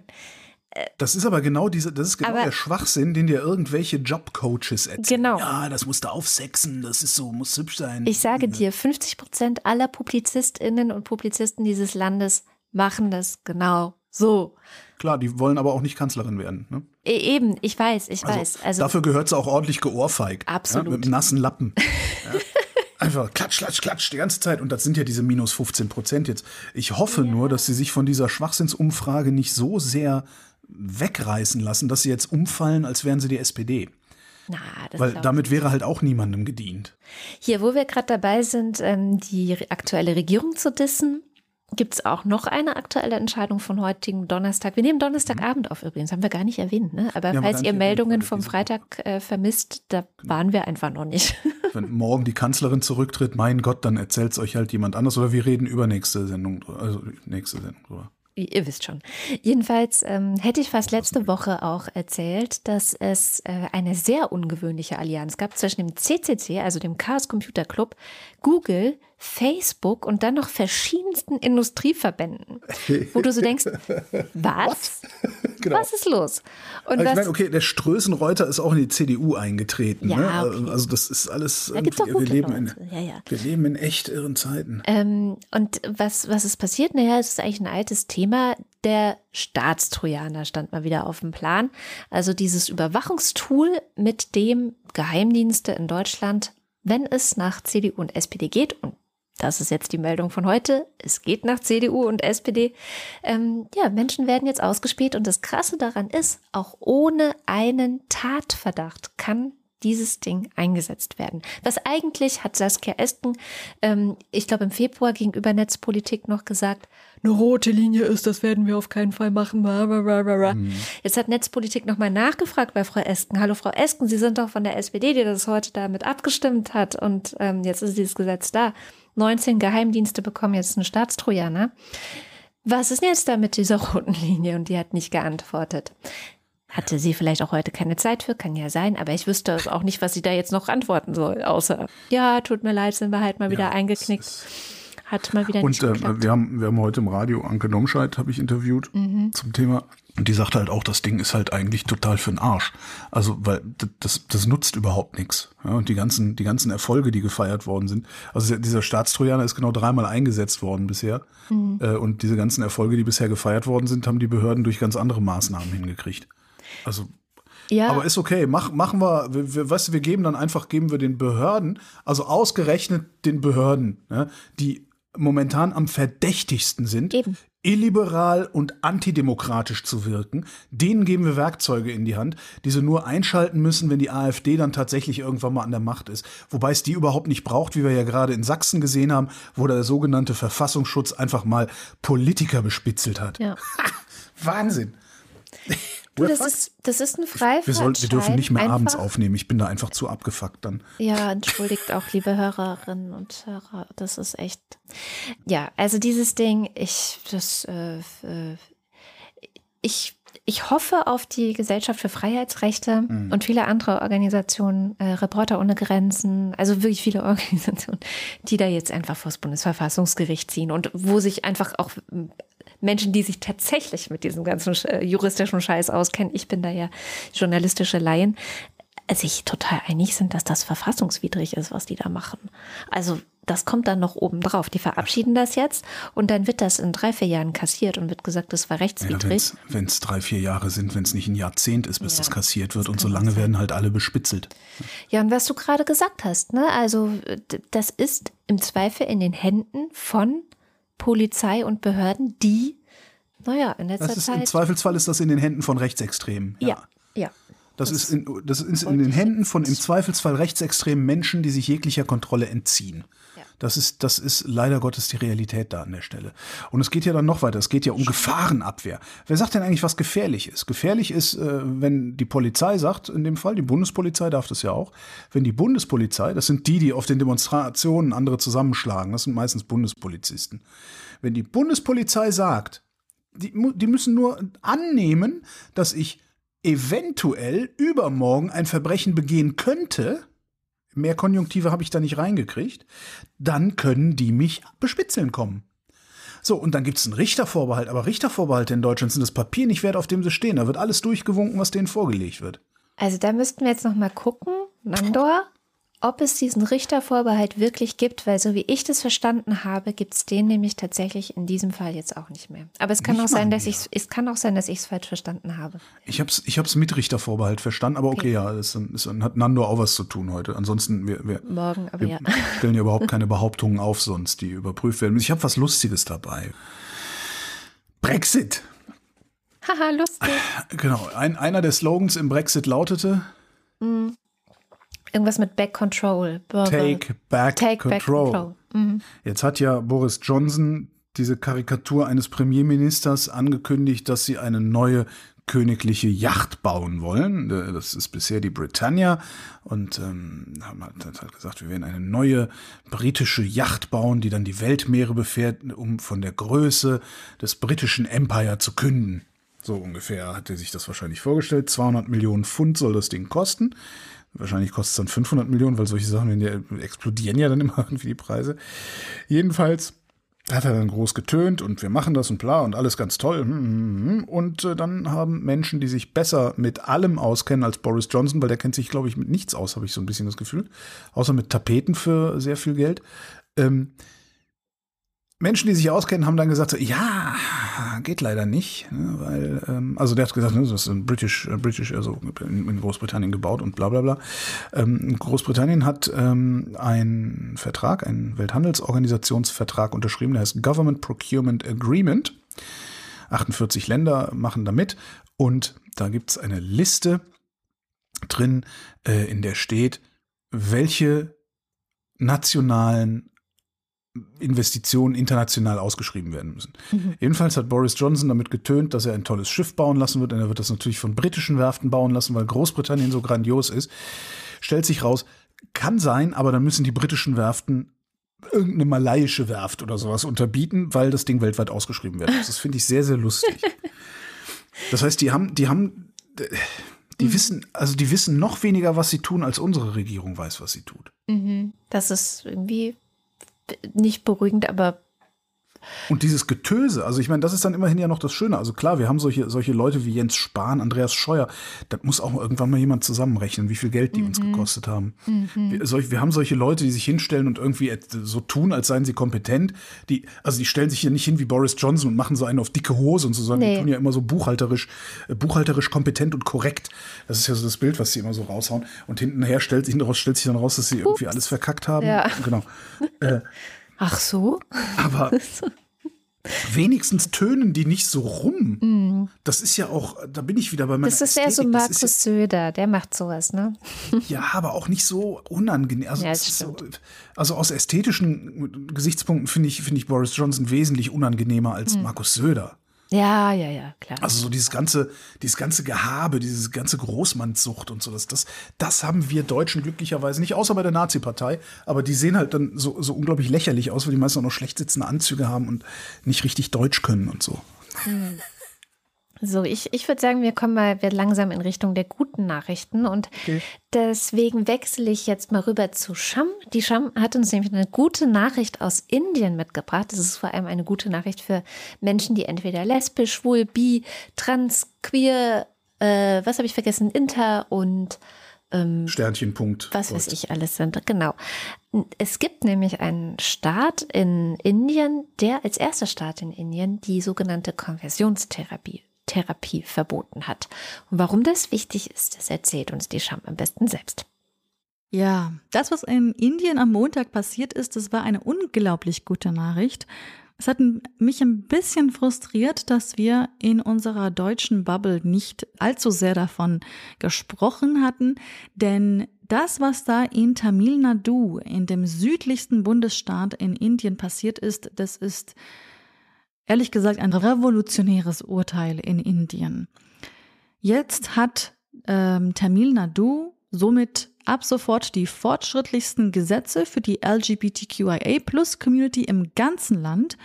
B: Das ist aber genau diese, das ist genau aber der Schwachsinn, den dir irgendwelche Jobcoaches erzählen.
A: Genau.
B: Ja, das musst du aufsexen, das ist so, muss hübsch sein.
A: Ich sage dir, 50 Prozent aller PublizistInnen und Publizisten dieses Landes machen das genau so.
B: Klar, die wollen aber auch nicht Kanzlerin werden. Ne?
A: E, eben, ich weiß, ich also, weiß.
B: Also, dafür gehört sie auch ordentlich geohrfeigt.
A: Absolut.
B: Ja, mit nassen Lappen. ja. Einfach klatsch, klatsch, klatsch die ganze Zeit. Und das sind ja diese minus 15 Prozent jetzt. Ich hoffe ja. nur, dass sie sich von dieser Schwachsinnsumfrage nicht so sehr wegreißen lassen, dass sie jetzt umfallen, als wären sie die SPD. Na, Weil damit wäre halt auch niemandem gedient.
A: Hier, wo wir gerade dabei sind, ähm, die aktuelle Regierung zu dissen, gibt es auch noch eine aktuelle Entscheidung von heutigen Donnerstag. Wir nehmen Donnerstagabend auf übrigens, haben wir gar nicht erwähnt. Ne? Aber ja, falls ihr Meldungen vom Freitag äh, vermisst, da genau. waren wir einfach noch nicht.
B: Wenn morgen die Kanzlerin zurücktritt, mein Gott, dann erzählt es euch halt jemand anders oder wir reden über nächste Sendung, also nächste Sendung drüber.
A: Ihr wisst schon. Jedenfalls ähm, hätte ich fast letzte Woche auch erzählt, dass es äh, eine sehr ungewöhnliche Allianz gab zwischen dem CCC, also dem Chaos Computer Club, Google, Facebook und dann noch verschiedensten Industrieverbänden, wo du so denkst, was? genau. Was ist los?
B: Und ich meine, okay, der Strößenreuter ist auch in die CDU eingetreten. Ja, ne? okay. Also das ist alles,
A: da gibt's auch
B: wir, leben in, ja, ja. wir leben in echt irren Zeiten.
A: Ähm, und was, was ist passiert? Naja, es ist eigentlich ein altes Thema. Der Staatstrojaner stand mal wieder auf dem Plan. Also dieses Überwachungstool, mit dem Geheimdienste in Deutschland wenn es nach CDU und SPD geht, und das ist jetzt die Meldung von heute. Es geht nach CDU und SPD. Ähm, ja, Menschen werden jetzt ausgespäht und das Krasse daran ist, auch ohne einen Tatverdacht kann dieses Ding eingesetzt werden. Was eigentlich hat Saskia Esken, ähm, ich glaube im Februar gegenüber Netzpolitik noch gesagt, eine rote Linie ist, das werden wir auf keinen Fall machen. Mhm. Jetzt hat Netzpolitik nochmal nachgefragt bei Frau Esken. Hallo Frau Esken, Sie sind doch von der SPD, die das heute damit abgestimmt hat und ähm, jetzt ist dieses Gesetz da. 19 Geheimdienste bekommen jetzt eine Staatstrojaner. Was ist denn jetzt da mit dieser roten Linie? Und die hat nicht geantwortet. Hatte sie vielleicht auch heute keine Zeit für, kann ja sein, aber ich wüsste auch nicht, was sie da jetzt noch antworten soll, außer, ja, tut mir leid, sind wir halt mal wieder ja, eingeknickt. Hat mal wieder
B: nicht Und äh, wir, haben, wir haben heute im Radio Anke Domscheit, habe ich interviewt mhm. zum Thema. Und die sagte halt auch, das Ding ist halt eigentlich total für den Arsch. Also, weil das, das nutzt überhaupt nichts. Ja, und die ganzen, die ganzen Erfolge, die gefeiert worden sind. Also dieser Staatstrojaner ist genau dreimal eingesetzt worden bisher. Mhm. Äh, und diese ganzen Erfolge, die bisher gefeiert worden sind, haben die Behörden durch ganz andere Maßnahmen hingekriegt. Also ja. Aber ist okay, Mach, machen wir, wir, wir, weißt du, wir geben dann einfach, geben wir den Behörden, also ausgerechnet den Behörden, ne, die momentan am verdächtigsten sind, Eben. illiberal und antidemokratisch zu wirken, denen geben wir Werkzeuge in die Hand, die sie nur einschalten müssen, wenn die AfD dann tatsächlich irgendwann mal an der Macht ist. Wobei es die überhaupt nicht braucht, wie wir ja gerade in Sachsen gesehen haben, wo der sogenannte Verfassungsschutz einfach mal Politiker bespitzelt hat. Ja. Wahnsinn.
A: Du, das ist, das ist ein Freifahrtschein.
B: Wir, soll, wir dürfen nicht mehr einfach. abends aufnehmen. Ich bin da einfach zu abgefuckt dann.
A: Ja, entschuldigt auch, liebe Hörerinnen und Hörer. Das ist echt. Ja, also dieses Ding, ich, das, äh, äh ich, ich hoffe auf die Gesellschaft für Freiheitsrechte mhm. und viele andere Organisationen, äh, Reporter ohne Grenzen, also wirklich viele Organisationen, die da jetzt einfach vor das Bundesverfassungsgericht ziehen und wo sich einfach auch Menschen, die sich tatsächlich mit diesem ganzen äh, juristischen Scheiß auskennen, ich bin da ja journalistische Laien, sich total einig sind, dass das verfassungswidrig ist, was die da machen. Also das kommt dann noch oben drauf. Die verabschieden das jetzt und dann wird das in drei, vier Jahren kassiert und wird gesagt, das war rechtswidrig.
B: Ja, wenn es drei, vier Jahre sind, wenn es nicht ein Jahrzehnt ist, bis ja, das kassiert wird das und so lange werden halt alle bespitzelt.
A: Ja, und was du gerade gesagt hast, ne? also das ist im Zweifel in den Händen von Polizei und Behörden, die, naja, in letzter
B: das ist,
A: Zeit.
B: Im Zweifelsfall ist das in den Händen von Rechtsextremen.
A: Ja, ja. ja.
B: Das, das, ist, in, das ist in den Händen von im Zweifelsfall rechtsextremen Menschen, die sich jeglicher Kontrolle entziehen. Das ist, das ist leider Gottes die Realität da an der Stelle. Und es geht ja dann noch weiter. Es geht ja um Gefahrenabwehr. Wer sagt denn eigentlich, was gefährlich ist? Gefährlich ist, äh, wenn die Polizei sagt, in dem Fall, die Bundespolizei darf das ja auch, wenn die Bundespolizei, das sind die, die auf den Demonstrationen andere zusammenschlagen, das sind meistens Bundespolizisten. Wenn die Bundespolizei sagt, die, die müssen nur annehmen, dass ich eventuell übermorgen ein Verbrechen begehen könnte, mehr Konjunktive habe ich da nicht reingekriegt, dann können die mich bespitzeln kommen. So, und dann gibt es einen Richtervorbehalt, aber Richtervorbehalte in Deutschland sind das Papier nicht wert, auf dem sie stehen. Da wird alles durchgewunken, was denen vorgelegt wird.
A: Also da müssten wir jetzt noch mal gucken, Nandor, ob es diesen Richtervorbehalt wirklich gibt, weil so wie ich das verstanden habe, gibt es den nämlich tatsächlich in diesem Fall jetzt auch nicht mehr. Aber es kann nicht auch sein, dass ich es kann auch sein, dass ich es falsch verstanden habe.
B: Ich habe es ich hab's mit Richtervorbehalt verstanden, aber okay, okay ja, das, das, hat Nando auch was zu tun heute. Ansonsten wir, wir,
A: Morgen, aber
B: wir
A: ja.
B: stellen ja überhaupt keine Behauptungen auf, sonst die überprüft werden. Ich habe was Lustiges dabei. Brexit.
A: Haha, lustig.
B: Genau, ein, einer der Slogans im Brexit lautete.
A: Mm. Irgendwas mit Back Control.
B: Take Back Take Control. Back control. Mhm. Jetzt hat ja Boris Johnson diese Karikatur eines Premierministers angekündigt, dass sie eine neue königliche Yacht bauen wollen. Das ist bisher die Britannia und ähm, haben halt, halt gesagt, wir werden eine neue britische Yacht bauen, die dann die Weltmeere befährt, um von der Größe des britischen Empire zu künden. So ungefähr hat er sich das wahrscheinlich vorgestellt. 200 Millionen Pfund soll das Ding kosten. Wahrscheinlich kostet es dann 500 Millionen, weil solche Sachen ja, explodieren ja dann immer irgendwie die Preise. Jedenfalls hat er dann groß getönt und wir machen das und bla und alles ganz toll. Hm, hm, hm, und äh, dann haben Menschen, die sich besser mit allem auskennen als Boris Johnson, weil der kennt sich, glaube ich, mit nichts aus, habe ich so ein bisschen das Gefühl, außer mit Tapeten für sehr viel Geld, ähm, Menschen, die sich auskennen, haben dann gesagt, so, ja, geht leider nicht, ne, weil, ähm, also der hat gesagt, ne, das ist ein British, äh, British, also in, Großbritannien gebaut und bla bla bla. Ähm, Großbritannien hat ähm, einen Vertrag, einen Welthandelsorganisationsvertrag unterschrieben, der heißt Government Procurement Agreement. 48 Länder machen da mit und da gibt's eine Liste drin, äh, in der steht, welche nationalen Investitionen international ausgeschrieben werden müssen. Mhm. Ebenfalls hat Boris Johnson damit getönt, dass er ein tolles Schiff bauen lassen wird. Und er wird das natürlich von britischen Werften bauen lassen, weil Großbritannien so grandios ist. Stellt sich raus, kann sein, aber dann müssen die britischen Werften irgendeine malaiische Werft oder sowas unterbieten, weil das Ding weltweit ausgeschrieben wird. Das finde ich sehr, sehr lustig. Das heißt, die haben, die haben, die mhm. wissen, also die wissen noch weniger, was sie tun, als unsere Regierung weiß, was sie tut.
A: Mhm. Das ist irgendwie nicht beruhigend, aber
B: und dieses Getöse, also ich meine, das ist dann immerhin ja noch das Schöne. Also klar, wir haben solche, solche Leute wie Jens Spahn, Andreas Scheuer. Das muss auch irgendwann mal jemand zusammenrechnen, wie viel Geld die mhm. uns gekostet haben. Mhm. Wir, solch, wir, haben solche Leute, die sich hinstellen und irgendwie so tun, als seien sie kompetent. Die, also die stellen sich hier nicht hin wie Boris Johnson und machen so einen auf dicke Hose und so, sondern nee. die tun ja immer so buchhalterisch, äh, buchhalterisch kompetent und korrekt. Das ist ja so das Bild, was sie immer so raushauen. Und hintenher stellt sich, stellt sich dann raus, dass sie Ups. irgendwie alles verkackt haben. Ja. Genau. Äh,
A: Ach so?
B: Aber wenigstens tönen die nicht so rum. Mm. Das ist ja auch, da bin ich wieder bei meiner
A: Das ist ja so Markus ja, Söder, der macht sowas, ne?
B: Ja, aber auch nicht so unangenehm. Also, ja, so, also aus ästhetischen Gesichtspunkten finde ich, finde ich Boris Johnson wesentlich unangenehmer als mm. Markus Söder.
A: Ja, ja, ja, klar.
B: Also so dieses ganze, dieses ganze Gehabe, diese ganze Großmannssucht und so, das, das, das haben wir Deutschen glücklicherweise nicht, außer bei der Nazi-Partei. Aber die sehen halt dann so, so unglaublich lächerlich aus, weil die meisten auch noch schlecht sitzende Anzüge haben und nicht richtig Deutsch können und so. Hm.
A: So, ich, ich würde sagen, wir kommen mal langsam in Richtung der guten Nachrichten und okay. deswegen wechsle ich jetzt mal rüber zu Sham. Die Sham hat uns nämlich eine gute Nachricht aus Indien mitgebracht. Das ist vor allem eine gute Nachricht für Menschen, die entweder lesbisch, schwul, bi, trans, queer, äh, was habe ich vergessen, inter und
B: ähm, Sternchenpunkt.
A: Was weiß ich alles sind, genau. Es gibt nämlich einen Staat in Indien, der als erster Staat in Indien die sogenannte Konversionstherapie Therapie verboten hat. Und warum das wichtig ist, das erzählt uns die Scham am besten selbst.
C: Ja, das, was in Indien am Montag passiert ist, das war eine unglaublich gute Nachricht. Es hat mich ein bisschen frustriert, dass wir in unserer deutschen Bubble nicht allzu sehr davon gesprochen hatten, denn das, was da in Tamil Nadu, in dem südlichsten Bundesstaat in Indien passiert ist, das ist ehrlich gesagt ein revolutionäres Urteil in Indien. Jetzt hat ähm, Tamil Nadu somit ab sofort die fortschrittlichsten Gesetze für die LGBTQIA-Plus-Community im ganzen Land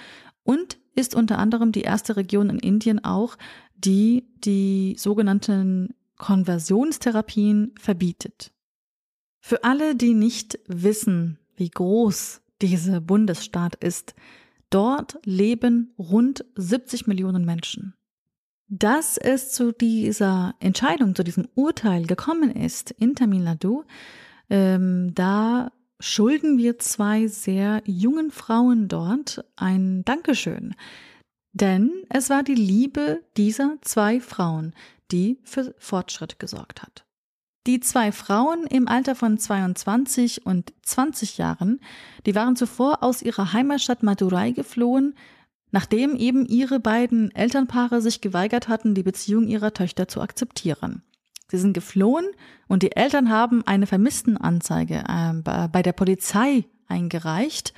C: und ist unter anderem die erste Region in Indien auch, die die sogenannten Konversionstherapien verbietet. Für alle, die nicht wissen, wie groß dieser Bundesstaat ist, dort leben rund 70 Millionen Menschen. Dass es zu dieser Entscheidung, zu diesem Urteil gekommen ist in Tamil Nadu, ähm, da schulden wir zwei sehr jungen Frauen dort ein Dankeschön. Denn es war die Liebe dieser zwei Frauen, die für Fortschritt gesorgt hat. Die zwei Frauen im Alter von 22 und 20 Jahren, die waren zuvor aus ihrer Heimatstadt Madurai geflohen, nachdem eben ihre beiden Elternpaare sich geweigert hatten, die Beziehung ihrer Töchter zu akzeptieren. Sie sind geflohen und die Eltern haben eine Vermisstenanzeige äh, bei der Polizei eingereicht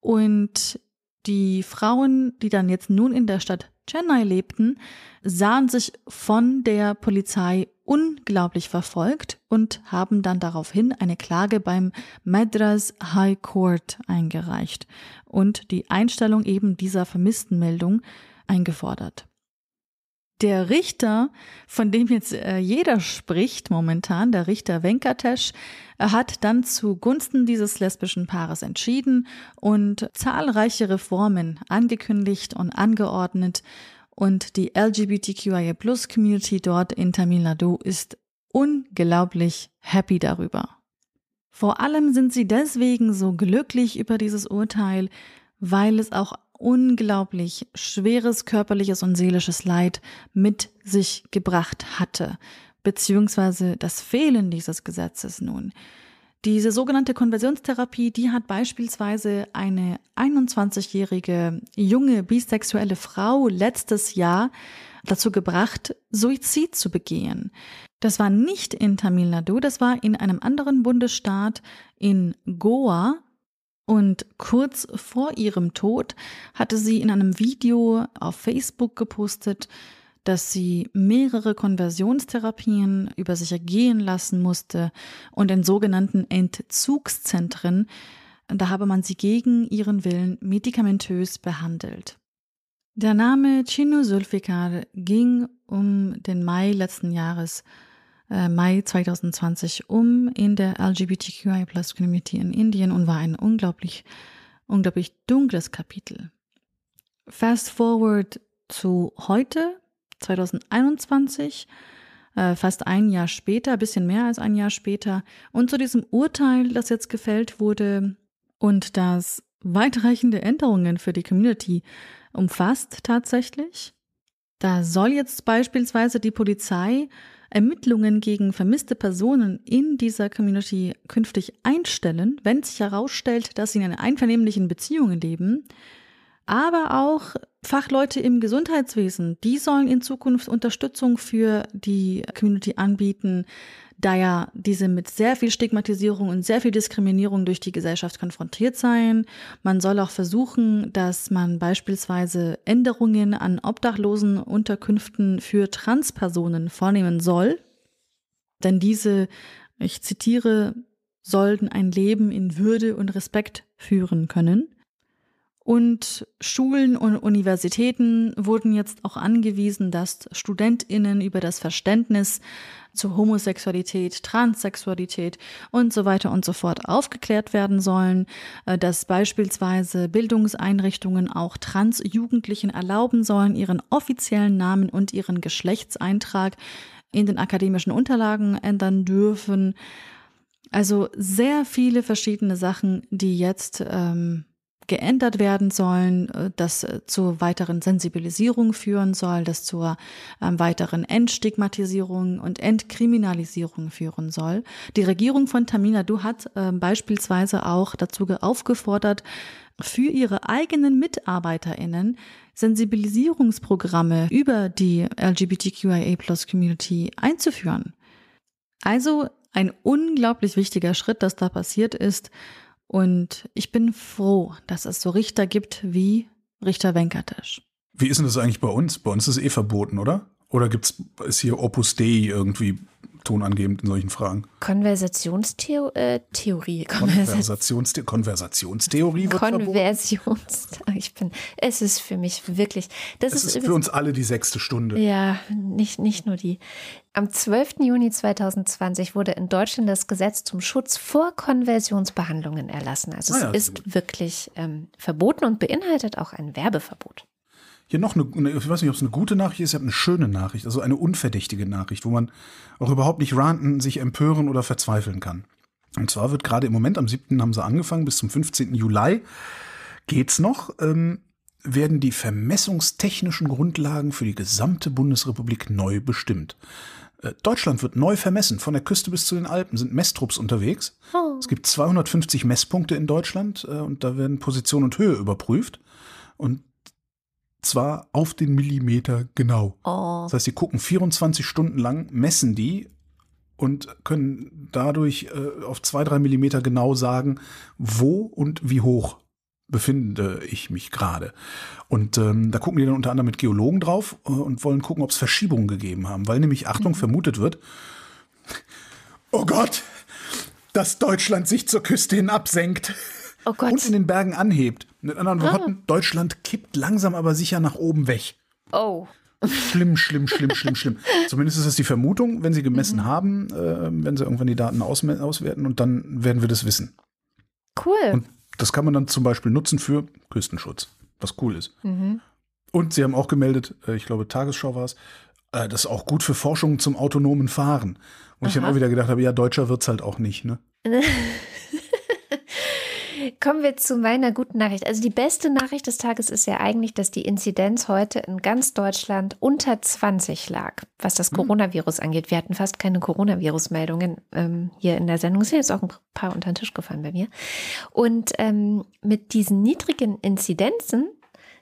C: und die Frauen, die dann jetzt nun in der Stadt Chennai lebten, sahen sich von der Polizei unglaublich verfolgt und haben dann daraufhin eine Klage beim Madras High Court eingereicht und die Einstellung eben dieser Vermisstenmeldung eingefordert. Der Richter, von dem jetzt äh, jeder spricht momentan, der Richter Venkatesh, hat dann zugunsten dieses lesbischen Paares entschieden und zahlreiche Reformen angekündigt und angeordnet. Und die LGBTQIA Plus Community dort in Tamil Nadu ist unglaublich happy darüber. Vor allem sind sie deswegen so glücklich über dieses Urteil, weil es auch unglaublich schweres körperliches und seelisches Leid mit sich gebracht hatte, beziehungsweise das Fehlen dieses Gesetzes nun. Diese sogenannte Konversionstherapie, die hat beispielsweise eine 21-jährige junge bisexuelle Frau letztes Jahr dazu gebracht, Suizid zu begehen. Das war nicht in Tamil Nadu, das war in einem anderen Bundesstaat in Goa, und kurz vor ihrem Tod hatte sie in einem Video auf Facebook gepostet, dass sie mehrere Konversionstherapien über sich ergehen lassen musste und in sogenannten Entzugszentren, da habe man sie gegen ihren Willen medikamentös behandelt. Der Name Chinu Zulfikar ging um den Mai letzten Jahres äh, Mai 2020 um in der LGBTQI Plus Community in Indien und war ein unglaublich, unglaublich dunkles Kapitel. Fast forward zu heute, 2021, äh, fast ein Jahr später, bisschen mehr als ein Jahr später, und zu diesem Urteil, das jetzt gefällt wurde und das weitreichende Änderungen für die Community umfasst tatsächlich. Da soll jetzt beispielsweise die Polizei Ermittlungen gegen vermisste Personen in dieser Community künftig einstellen, wenn sich herausstellt, dass sie in einvernehmlichen Beziehungen leben. Aber auch Fachleute im Gesundheitswesen, die sollen in Zukunft Unterstützung für die Community anbieten, da ja diese mit sehr viel Stigmatisierung und sehr viel Diskriminierung durch die Gesellschaft konfrontiert seien. Man soll auch versuchen, dass man beispielsweise Änderungen an obdachlosen Unterkünften für Transpersonen vornehmen soll. Denn diese, ich zitiere, sollten ein Leben in Würde und Respekt führen können. Und Schulen und Universitäten wurden jetzt auch angewiesen, dass Studentinnen über das Verständnis zu Homosexualität, Transsexualität und so weiter und so fort aufgeklärt werden sollen, äh, dass beispielsweise Bildungseinrichtungen auch Transjugendlichen erlauben sollen, ihren offiziellen Namen und ihren Geschlechtseintrag in den akademischen Unterlagen ändern dürfen. Also sehr viele verschiedene Sachen, die jetzt ähm, geändert werden sollen, äh, das äh, zur weiteren Sensibilisierung führen soll, das zur ähm, weiteren Entstigmatisierung und Entkriminalisierung führen soll. Die Regierung von Tamina Du hat äh, beispielsweise auch dazu aufgefordert, für ihre eigenen MitarbeiterInnen Sensibilisierungsprogramme über die LGBTQIA Plus Community einzuführen. Also ein unglaublich wichtiger Schritt, das da passiert ist. Und ich bin froh, dass es so Richter gibt wie Richter Venkatesh.
B: Wie ist denn das eigentlich bei uns? Bei uns ist es eh verboten, oder? Oder gibt's, ist hier Opus Dei irgendwie tonangebend in solchen Fragen?
A: Konversationstheorie. Äh,
B: Konversationstheorie. Konversationstheorie wird
A: Konversions. Ich bin, es ist für mich wirklich, das
B: es
A: ist,
B: ist für uns alle die sechste Stunde.
A: Ja, nicht, nicht nur die. Am 12. Juni 2020 wurde in Deutschland das Gesetz zum Schutz vor Konversionsbehandlungen erlassen. Also
B: Ah ja,
A: es ist wirklich ähm, verboten und beinhaltet auch ein Werbeverbot.
B: Hier noch eine, ich weiß nicht, ob es eine gute Nachricht ist, ich habe eine schöne Nachricht, also eine unverdächtige Nachricht, wo man auch überhaupt nicht ranten, sich empören oder verzweifeln kann. Und zwar wird gerade im Moment, am 7. haben sie angefangen, bis zum 15. Juli geht's noch, ähm, werden die vermessungstechnischen Grundlagen für die gesamte Bundesrepublik neu bestimmt. Äh, Deutschland wird neu vermessen. Von der Küste bis zu den Alpen sind Messtrupps unterwegs.
A: Oh.
B: Es gibt 250 Messpunkte in Deutschland äh, und da werden Position und Höhe überprüft. Und zwar auf den Millimeter genau.
A: Oh.
B: Das heißt, sie gucken 24 Stunden lang, messen die und können dadurch äh, auf zwei, drei Millimeter genau sagen, wo und wie hoch befinde ich mich gerade. Und ähm, da gucken die dann unter anderem mit Geologen drauf äh, und wollen gucken, ob es Verschiebungen gegeben haben, weil nämlich, Achtung, vermutet wird, oh Gott, dass Deutschland sich zur Küste hin absenkt
A: Oh Gott.
B: und in den Bergen anhebt. Mit anderen Worten, Deutschland kippt langsam aber sicher nach oben weg.
A: Oh.
B: Schlimm, schlimm, schlimm, schlimm, schlimm. Zumindest ist das die Vermutung, wenn sie gemessen haben, äh, wenn sie irgendwann die Daten ausme- auswerten und dann werden wir das wissen.
A: Cool.
B: Und das kann man dann zum Beispiel nutzen für Küstenschutz, was cool ist. Und sie haben auch gemeldet, äh, ich glaube Tagesschau war es, äh, das ist auch gut für Forschung zum autonomen Fahren. Und ich dann auch wieder gedacht habe, ja, Deutscher wird's halt auch nicht, ne?
A: Kommen wir zu meiner guten Nachricht. Also die beste Nachricht des Tages ist ja eigentlich, dass die Inzidenz heute in ganz Deutschland unter 20 lag, was das Coronavirus angeht. Wir hatten fast keine Coronavirus-Meldungen ähm, hier in der Sendung. Es sind jetzt auch ein paar unter den Tisch gefallen bei mir. Und ähm, mit diesen niedrigen Inzidenzen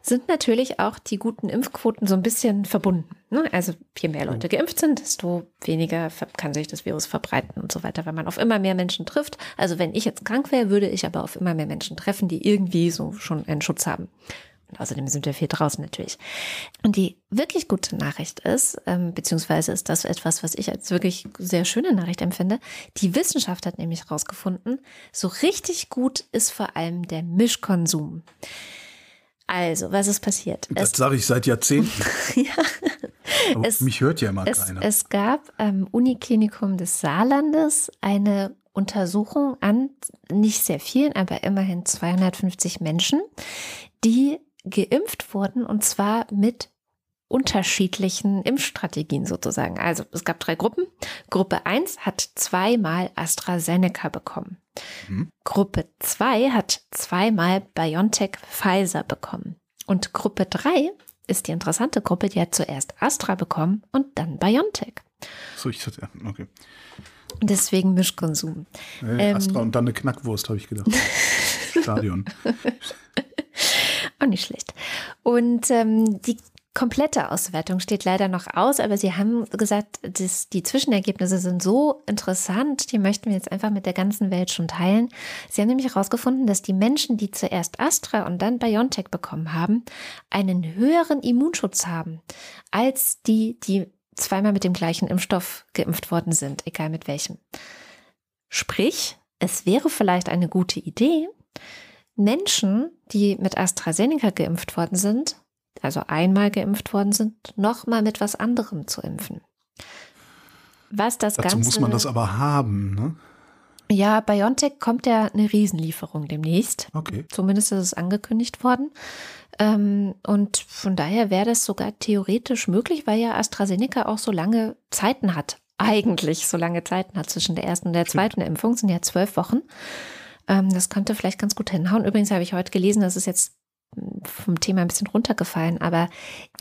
A: sind natürlich auch die guten Impfquoten so ein bisschen verbunden. Ne? Also je mehr Leute geimpft sind, desto weniger kann sich das Virus verbreiten und so weiter, weil man auf immer mehr Menschen trifft. Also wenn ich jetzt krank wäre, würde ich aber auf immer mehr Menschen treffen, die irgendwie so schon einen Schutz haben. Und außerdem sind wir viel draußen natürlich. Und die wirklich gute Nachricht ist, ähm, beziehungsweise ist das etwas, was ich als wirklich sehr schöne Nachricht empfinde. Die Wissenschaft hat nämlich herausgefunden, so richtig gut ist vor allem der Mischkonsum. Also, was ist passiert?
B: Das sage ich seit Jahrzehnten.
A: ja, Es-
B: mich hört ja immer
A: es,
B: keiner.
A: es gab am Uniklinikum des Saarlandes eine Untersuchung an nicht sehr vielen, aber immerhin 250 Menschen, die geimpft wurden und zwar mit unterschiedlichen Impfstrategien sozusagen. Also es gab drei Gruppen. Gruppe 1 hat zweimal AstraZeneca bekommen.
B: Mhm.
A: Gruppe 2 hat zweimal BioNTech Pfizer bekommen. Und Gruppe 3 ist die interessante Gruppe, die hat zuerst Astra bekommen und dann BioNTech.
B: so, ich ja, okay.
A: Deswegen Mischkonsum.
B: Äh,
A: Ähm.
B: Astra und dann eine Knackwurst, habe ich gedacht. Stadion.
A: Auch nicht schlecht. Und ähm, die komplette Auswertung steht leider noch aus, aber sie haben gesagt, dass die Zwischenergebnisse sind so interessant, die möchten wir jetzt einfach mit der ganzen Welt schon teilen. Sie haben nämlich herausgefunden, dass die Menschen, die zuerst Astra und dann BioNTech bekommen haben, einen höheren Immunschutz haben als die, die zweimal mit dem gleichen Impfstoff geimpft worden sind, egal mit welchem. Sprich, es wäre vielleicht eine gute Idee, Menschen, die mit AstraZeneca geimpft worden sind, also einmal geimpft worden sind, nochmal mit was anderem zu impfen. Was das
B: Dazu
A: Ganze.
B: muss man das aber haben, ne?
A: Ja, BioNTech kommt ja eine Riesenlieferung demnächst.
B: Okay.
A: Zumindest ist es angekündigt worden. Ähm, und von daher wäre das sogar theoretisch möglich, weil ja AstraZeneca auch so lange Zeiten hat. Eigentlich so lange Zeiten hat zwischen der ersten und der zweiten Impfung, Das sind ja zwölf Wochen. Ähm, das könnte vielleicht ganz gut hinhauen. Übrigens habe ich heute gelesen, das ist jetzt vom Thema ein bisschen runtergefallen, aber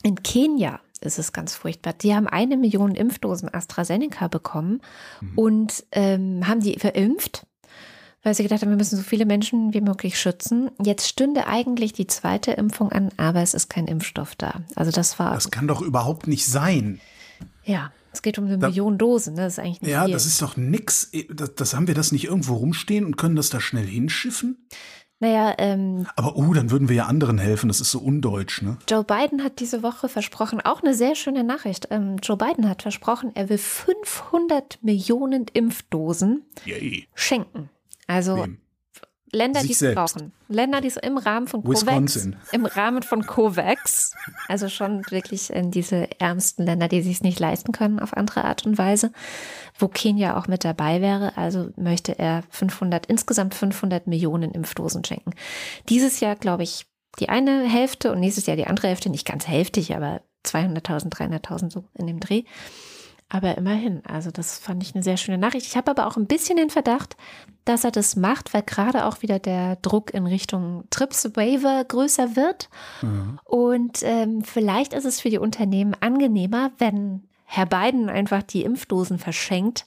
A: in Kenia ist es ganz furchtbar. Die haben eine Million Impfdosen AstraZeneca bekommen
B: Mhm.
A: und ähm, haben die verimpft, weil sie gedacht haben, wir müssen so viele Menschen wie möglich schützen. Jetzt stünde eigentlich die zweite Impfung an, aber es ist kein Impfstoff da. Also das war,
B: Das kann doch überhaupt nicht sein.
A: ja, es geht um eine
B: Da-
A: Million Dosen, ne? das ist eigentlich nicht
B: Ja,
A: viel.
B: das ist doch nix. Das, das haben wir das nicht irgendwo rumstehen und können das da schnell hinschiffen?
A: Naja, ähm,
B: Aber oh, dann würden wir ja anderen helfen. Das ist so undeutsch, ne?
A: Joe Biden hat diese Woche versprochen, auch eine sehr schöne Nachricht. Ähm, Joe Biden hat versprochen, er will 500 Millionen Impfdosen
B: Yay.
A: schenken. Also
B: Wem?
A: Länder, die es brauchen. Länder, die es im Rahmen von COVAX,
B: Wisconsin.
A: im Rahmen von COVAX, also schon wirklich in diese ärmsten Länder, die sich es nicht leisten können auf andere Art und Weise, wo Kenia auch mit dabei wäre. Also möchte er 500, insgesamt 500 Millionen Impfdosen schenken. Dieses Jahr, glaube ich, die eine Hälfte und nächstes Jahr die andere Hälfte, nicht ganz hälftig, aber 200.000, 300.000 so in dem Dreh. Aber immerhin, also das fand ich eine sehr schöne Nachricht. Ich habe aber auch ein bisschen den Verdacht, dass er das macht, weil gerade auch wieder der Druck in Richtung Trips Waiver größer wird. Und ähm, vielleicht ist es für die Unternehmen angenehmer, wenn Herr Biden einfach die Impfdosen verschenkt,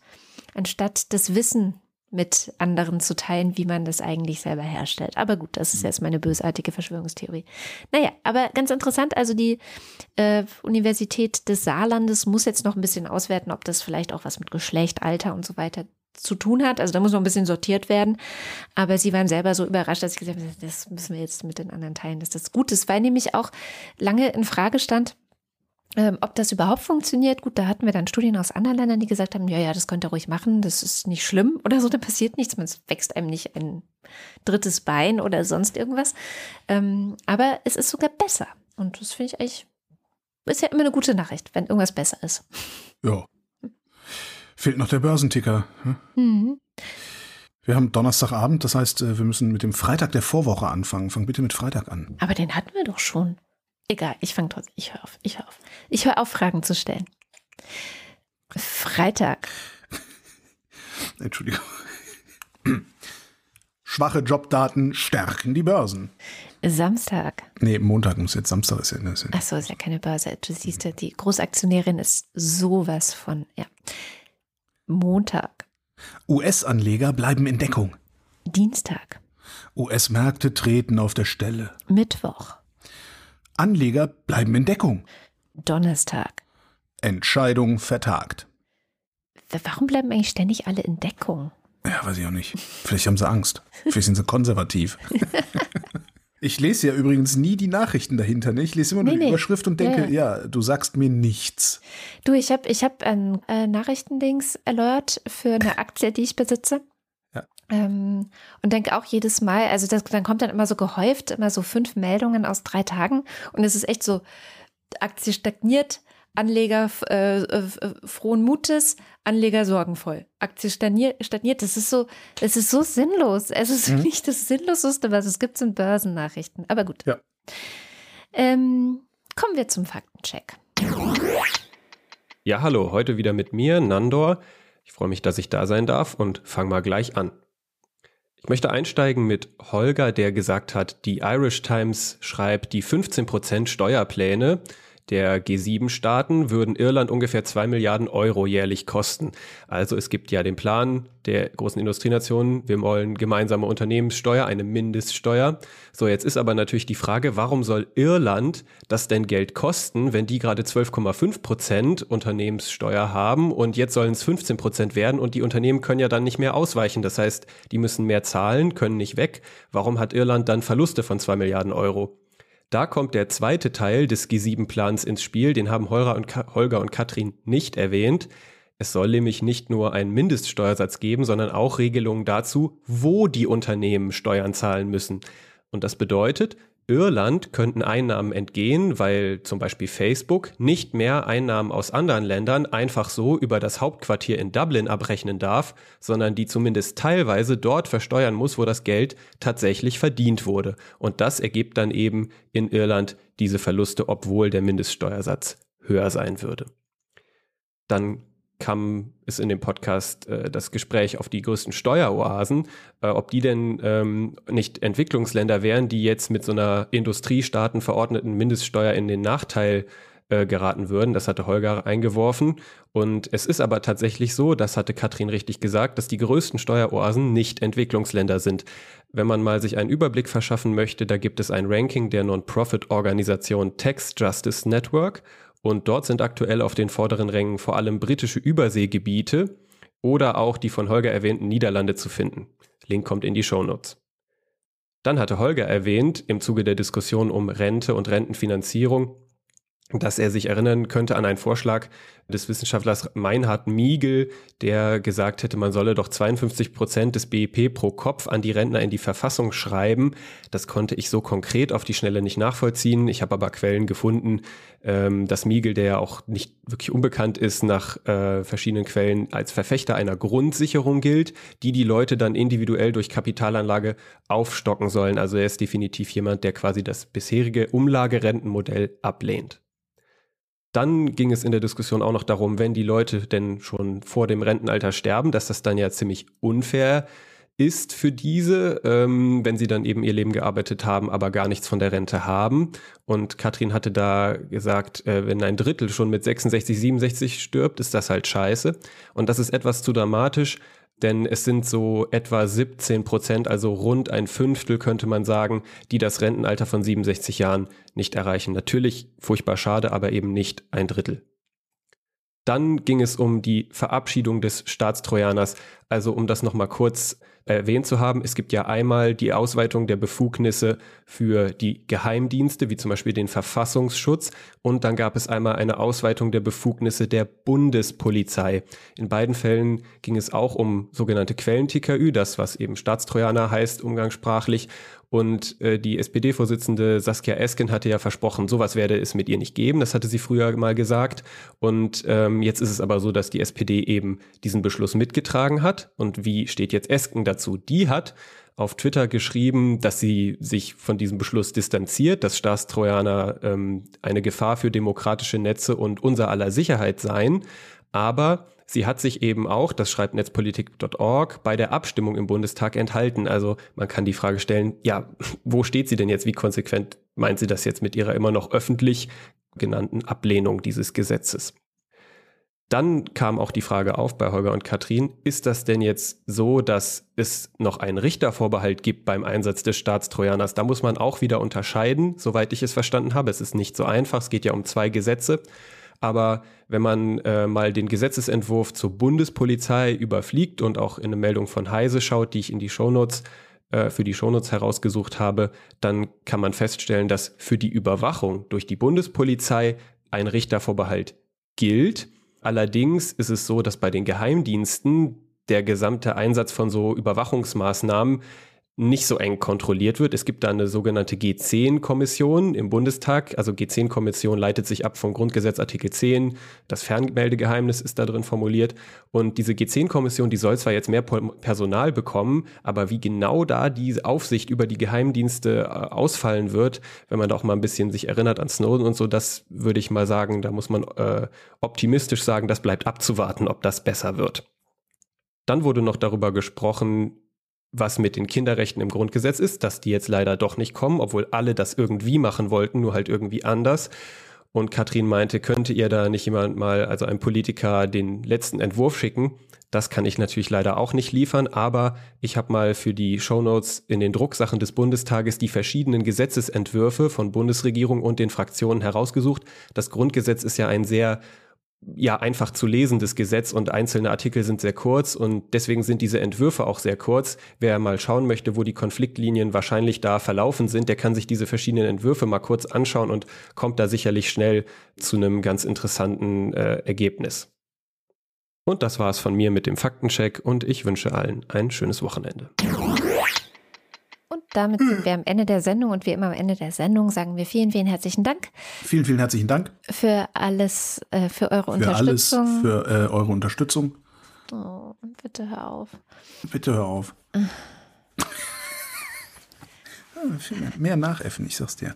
A: anstatt das Wissen mit anderen zu teilen, wie man das eigentlich selber herstellt. Aber gut, das ist jetzt meine bösartige Verschwörungstheorie. Naja, aber ganz interessant, also die äh, Universität des Saarlandes muss jetzt noch ein bisschen auswerten, ob das vielleicht auch was mit Geschlecht, Alter und so weiter zu tun hat. Also da muss noch ein bisschen sortiert werden. Aber sie waren selber so überrascht, dass ich gesagt habe, das müssen wir jetzt mit den anderen teilen, dass das gut ist, weil nämlich auch lange in Frage stand, ähm, ob das überhaupt funktioniert, gut, da hatten wir dann Studien aus anderen Ländern, die gesagt haben, ja, ja, das könnt ihr ruhig machen, das ist nicht schlimm oder so, da passiert nichts, man wächst einem nicht ein drittes Bein oder sonst irgendwas. Ähm, aber es ist sogar besser. Und das finde ich eigentlich, ist ja immer eine gute Nachricht, wenn irgendwas besser ist.
B: Ja. Fehlt noch der Börsenticker. hm?
A: Mhm.
B: Wir haben Donnerstagabend, das heißt, äh, wir müssen mit dem Freitag der Vorwoche anfangen. Fang bitte mit Freitag an.
A: Aber den hatten wir doch schon. Egal, ich fange trotzdem. Ich höre auf. Ich höre auf. Ich höre auf, Fragen zu stellen. Freitag.
B: Entschuldigung. Schwache Jobdaten stärken die Börsen.
A: Samstag.
B: Nee, Montag muss jetzt, Samstag ist ja. Ist ja
A: Achso, ist ja keine Börse. Du siehst ja, die Großaktionärin ist sowas von, ja. Montag.
B: US-Anleger bleiben in Deckung.
A: Dienstag.
B: US-Märkte treten auf der Stelle.
A: Mittwoch.
B: Anleger bleiben in Deckung.
A: Donnerstag.
B: Entscheidung vertagt.
A: Warum bleiben eigentlich ständig alle in Deckung?
B: Ja, weiß ich auch nicht. Vielleicht haben sie Angst. Vielleicht sind sie konservativ. Ich lese ja übrigens nie die Nachrichten dahinter. Ne? Ich lese immer nur
A: Nee,
B: die
A: nee.
B: Überschrift und
A: Ja,
B: denke, ja, du sagst mir nichts.
A: Du, ich habe ich hab ein äh, Nachrichtendings-Alert für eine Aktie, die ich besitze. Ähm, und denke auch jedes Mal, also das, dann kommt dann immer so gehäuft, immer so fünf Meldungen aus drei Tagen. Und es ist echt so, Aktie stagniert, Anleger äh, äh, frohen Mutes, Anleger sorgenvoll. Aktie stagniert, stagniert. Das ist so, es ist so sinnlos. Es ist
B: Mhm.
A: nicht das Sinnloseste, was es gibt, sind Börsennachrichten. Aber gut.
B: Ja.
A: Ähm, kommen wir zum Faktencheck.
D: Ja, hallo, heute wieder mit mir, Nandor. Ich freue mich, dass ich da sein darf und fang mal gleich an. Ich möchte einsteigen mit Holger, der gesagt hat, die Irish Times schreibt, die 15% Steuerpläne der G7-Staaten würden Irland ungefähr 2 Milliarden Euro jährlich kosten. Also es gibt ja den Plan der großen Industrienationen, wir wollen gemeinsame Unternehmenssteuer, eine Mindeststeuer. So, jetzt ist aber natürlich die Frage, warum soll Irland das denn Geld kosten, wenn die gerade 12,5 Prozent Unternehmenssteuer haben und jetzt sollen es 15 Prozent werden und die Unternehmen können ja dann nicht mehr ausweichen. Das heißt, die müssen mehr zahlen, können nicht weg. Warum hat Irland dann Verluste von 2 Milliarden Euro? Da kommt der zweite Teil des G7-Plans ins Spiel, den haben Holger und, Holger und Katrin nicht erwähnt. Es soll nämlich nicht nur einen Mindeststeuersatz geben, sondern auch Regelungen dazu, wo die Unternehmen Steuern zahlen müssen. Und das bedeutet, Irland könnten Einnahmen entgehen, weil zum Beispiel Facebook nicht mehr Einnahmen aus anderen Ländern einfach so über das Hauptquartier in Dublin abrechnen darf, sondern die zumindest teilweise dort versteuern muss, wo das Geld tatsächlich verdient wurde. Und das ergibt dann eben in Irland diese Verluste, obwohl der Mindeststeuersatz höher sein würde. Dann kam es in dem Podcast äh, das Gespräch auf die größten Steueroasen, äh, ob die denn ähm, nicht Entwicklungsländer wären, die jetzt mit so einer Industriestaaten verordneten Mindeststeuer in den Nachteil äh, geraten würden. Das hatte Holger eingeworfen. Und es ist aber tatsächlich so, das hatte Katrin richtig gesagt, dass die größten Steueroasen nicht Entwicklungsländer sind. Wenn man mal sich einen Überblick verschaffen möchte, da gibt es ein Ranking der Non-Profit-Organisation Tax Justice Network und dort sind aktuell auf den vorderen Rängen vor allem britische Überseegebiete oder auch die von Holger erwähnten Niederlande zu finden. Link kommt in die Shownotes. Dann hatte Holger erwähnt, im Zuge der Diskussion um Rente und Rentenfinanzierung, dass er sich erinnern könnte an einen Vorschlag des Wissenschaftlers Meinhard Miegel, der gesagt hätte, man solle doch 52 Prozent des BIP pro Kopf an die Rentner in die Verfassung schreiben. Das konnte ich so konkret auf die Schnelle nicht nachvollziehen. Ich habe aber Quellen gefunden, ähm, dass Miegel, der ja auch nicht wirklich unbekannt ist, nach äh, verschiedenen Quellen als Verfechter einer Grundsicherung gilt, die die Leute dann individuell durch Kapitalanlage aufstocken sollen. Also er ist definitiv jemand, der quasi das bisherige Umlagerentenmodell ablehnt. Dann ging es in der Diskussion auch noch darum, wenn die Leute denn schon vor dem Rentenalter sterben, dass das dann ja ziemlich unfair ist für diese, ähm, wenn sie dann eben ihr Leben gearbeitet haben, aber gar nichts von der Rente haben. Und Katrin hatte da gesagt, äh, wenn ein Drittel schon mit 66, 67 stirbt, ist das halt scheiße. Und das ist etwas zu dramatisch, denn es sind so etwa 17 Prozent, also rund ein Fünftel könnte man sagen, die das Rentenalter von 67 Jahren nicht erreichen. Natürlich furchtbar schade, aber eben nicht ein Drittel. Dann ging es um die Verabschiedung des Staatstrojaners, also um das nochmal kurz erwähnt zu haben, es gibt ja einmal die Ausweitung der Befugnisse für die Geheimdienste, wie zum Beispiel den Verfassungsschutz, und dann gab es einmal eine Ausweitung der Befugnisse der Bundespolizei. In beiden Fällen ging es auch um sogenannte Quellen-TKÜ, das was eben Staatstrojaner heißt umgangssprachlich, und äh, die SPD-Vorsitzende Saskia Esken hatte ja versprochen, sowas werde es mit ihr nicht geben. Das hatte sie früher mal gesagt. Und ähm, jetzt ist es aber so, dass die SPD eben diesen Beschluss mitgetragen hat. Und wie steht jetzt Esken dazu? Die hat auf Twitter geschrieben, dass sie sich von diesem Beschluss distanziert, dass Staatstrojaner ähm, eine Gefahr für demokratische Netze und unser aller Sicherheit seien. Aber Sie hat sich eben auch, das schreibt netzpolitik.org, bei der Abstimmung im Bundestag enthalten. Also man kann die Frage stellen, ja, wo steht sie denn jetzt? Wie konsequent meint sie das jetzt mit ihrer immer noch öffentlich genannten Ablehnung dieses Gesetzes? Dann kam auch die Frage auf bei Holger und Katrin, ist das denn jetzt so, dass es noch einen Richtervorbehalt gibt beim Einsatz des Staatstrojaners? Da muss man auch wieder unterscheiden, soweit ich es verstanden habe. Es ist nicht so einfach, es geht ja um zwei Gesetze. Aber wenn man äh, mal den Gesetzesentwurf zur Bundespolizei überfliegt und auch in eine Meldung von Heise schaut, die ich in die Shownotes äh, für die Shownotes herausgesucht habe, dann kann man feststellen, dass für die Überwachung durch die Bundespolizei ein Richtervorbehalt gilt. Allerdings ist es so, dass bei den Geheimdiensten der gesamte Einsatz von so Überwachungsmaßnahmen nicht so eng kontrolliert wird. Es gibt da eine sogenannte G10-Kommission im Bundestag. Also G10-Kommission leitet sich ab vom Grundgesetz Artikel 10. Das Fernmeldegeheimnis ist da drin formuliert. Und diese G10-Kommission, die soll zwar jetzt mehr Personal bekommen, aber wie genau da die Aufsicht über die Geheimdienste äh, ausfallen wird, wenn man da auch mal ein bisschen sich erinnert an Snowden und so, das würde ich mal sagen, da muss man äh, optimistisch sagen, das bleibt abzuwarten, ob das besser wird. Dann wurde noch darüber gesprochen, was mit den Kinderrechten im Grundgesetz ist, dass die jetzt leider doch nicht kommen, obwohl alle das irgendwie machen wollten, nur halt irgendwie anders. Und Katrin meinte, könnte ihr da nicht jemand mal, also ein Politiker, den letzten Entwurf schicken? Das kann ich natürlich leider auch nicht liefern, aber ich habe mal für die Shownotes in den Drucksachen des Bundestages die verschiedenen Gesetzesentwürfe von Bundesregierung und den Fraktionen herausgesucht. Das Grundgesetz ist ja ein sehr ja einfach zu lesendes Gesetz und einzelne Artikel sind sehr kurz und deswegen sind diese Entwürfe auch sehr kurz. Wer mal schauen möchte, wo die Konfliktlinien wahrscheinlich da verlaufen sind, der kann sich diese verschiedenen Entwürfe mal kurz anschauen und kommt da sicherlich schnell zu einem ganz interessanten äh, Ergebnis. Und das war es von mir mit dem Faktencheck und ich wünsche allen ein schönes Wochenende.
A: Damit sind wir am Ende der Sendung und wie immer am Ende der Sendung sagen wir vielen, vielen herzlichen Dank
B: Vielen, vielen herzlichen Dank
A: für alles, äh, für eure
B: für alles,
A: Unterstützung.
B: für äh, eure Unterstützung.
A: oh, bitte hör auf.
B: Bitte hör auf. Viel mehr, mehr nachäffen, ich sag's dir.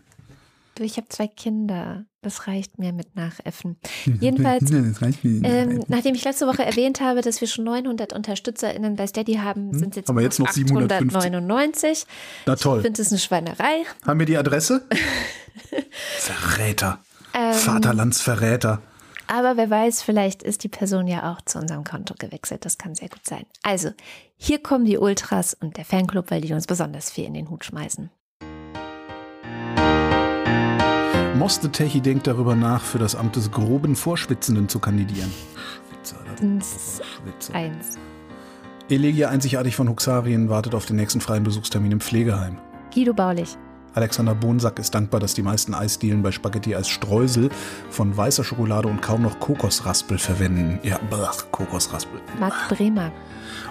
A: Du, ich habe zwei Kinder. Das reicht mir mit Nachäffen. Jedenfalls,
B: Das reicht mir.
A: ähm, nachdem ich letzte Woche erwähnt habe, dass wir schon 900 UnterstützerInnen bei Steady haben, sind es jetzt,
B: Hm? Aber jetzt noch 750.
A: 899.
B: Na
A: Ich
B: toll.
A: finde es eine Schweinerei.
B: Haben wir die Adresse? Verräter.
A: Ähm,
B: Vaterlandsverräter.
A: Aber wer weiß, vielleicht ist die Person ja auch zu unserem Konto gewechselt. Das kann sehr gut sein. Also, hier kommen die Ultras und der Fanclub, weil die uns besonders viel in den Hut schmeißen.
B: Moste Techi denkt darüber nach, für das Amt des groben Vorschwitzenden zu kandidieren. Schwitzer, Schwitzer.
A: Eins.
B: Elegia einzigartig von Huxarien wartet auf den nächsten freien Besuchstermin im Pflegeheim.
A: Guido Baulich.
B: Alexander Bonsack ist dankbar, dass die meisten Eisdielen bei Spaghetti als Streusel von weißer Schokolade und kaum noch Kokosraspel verwenden. Ja, blach, Kokosraspel.
A: Marc Bremer.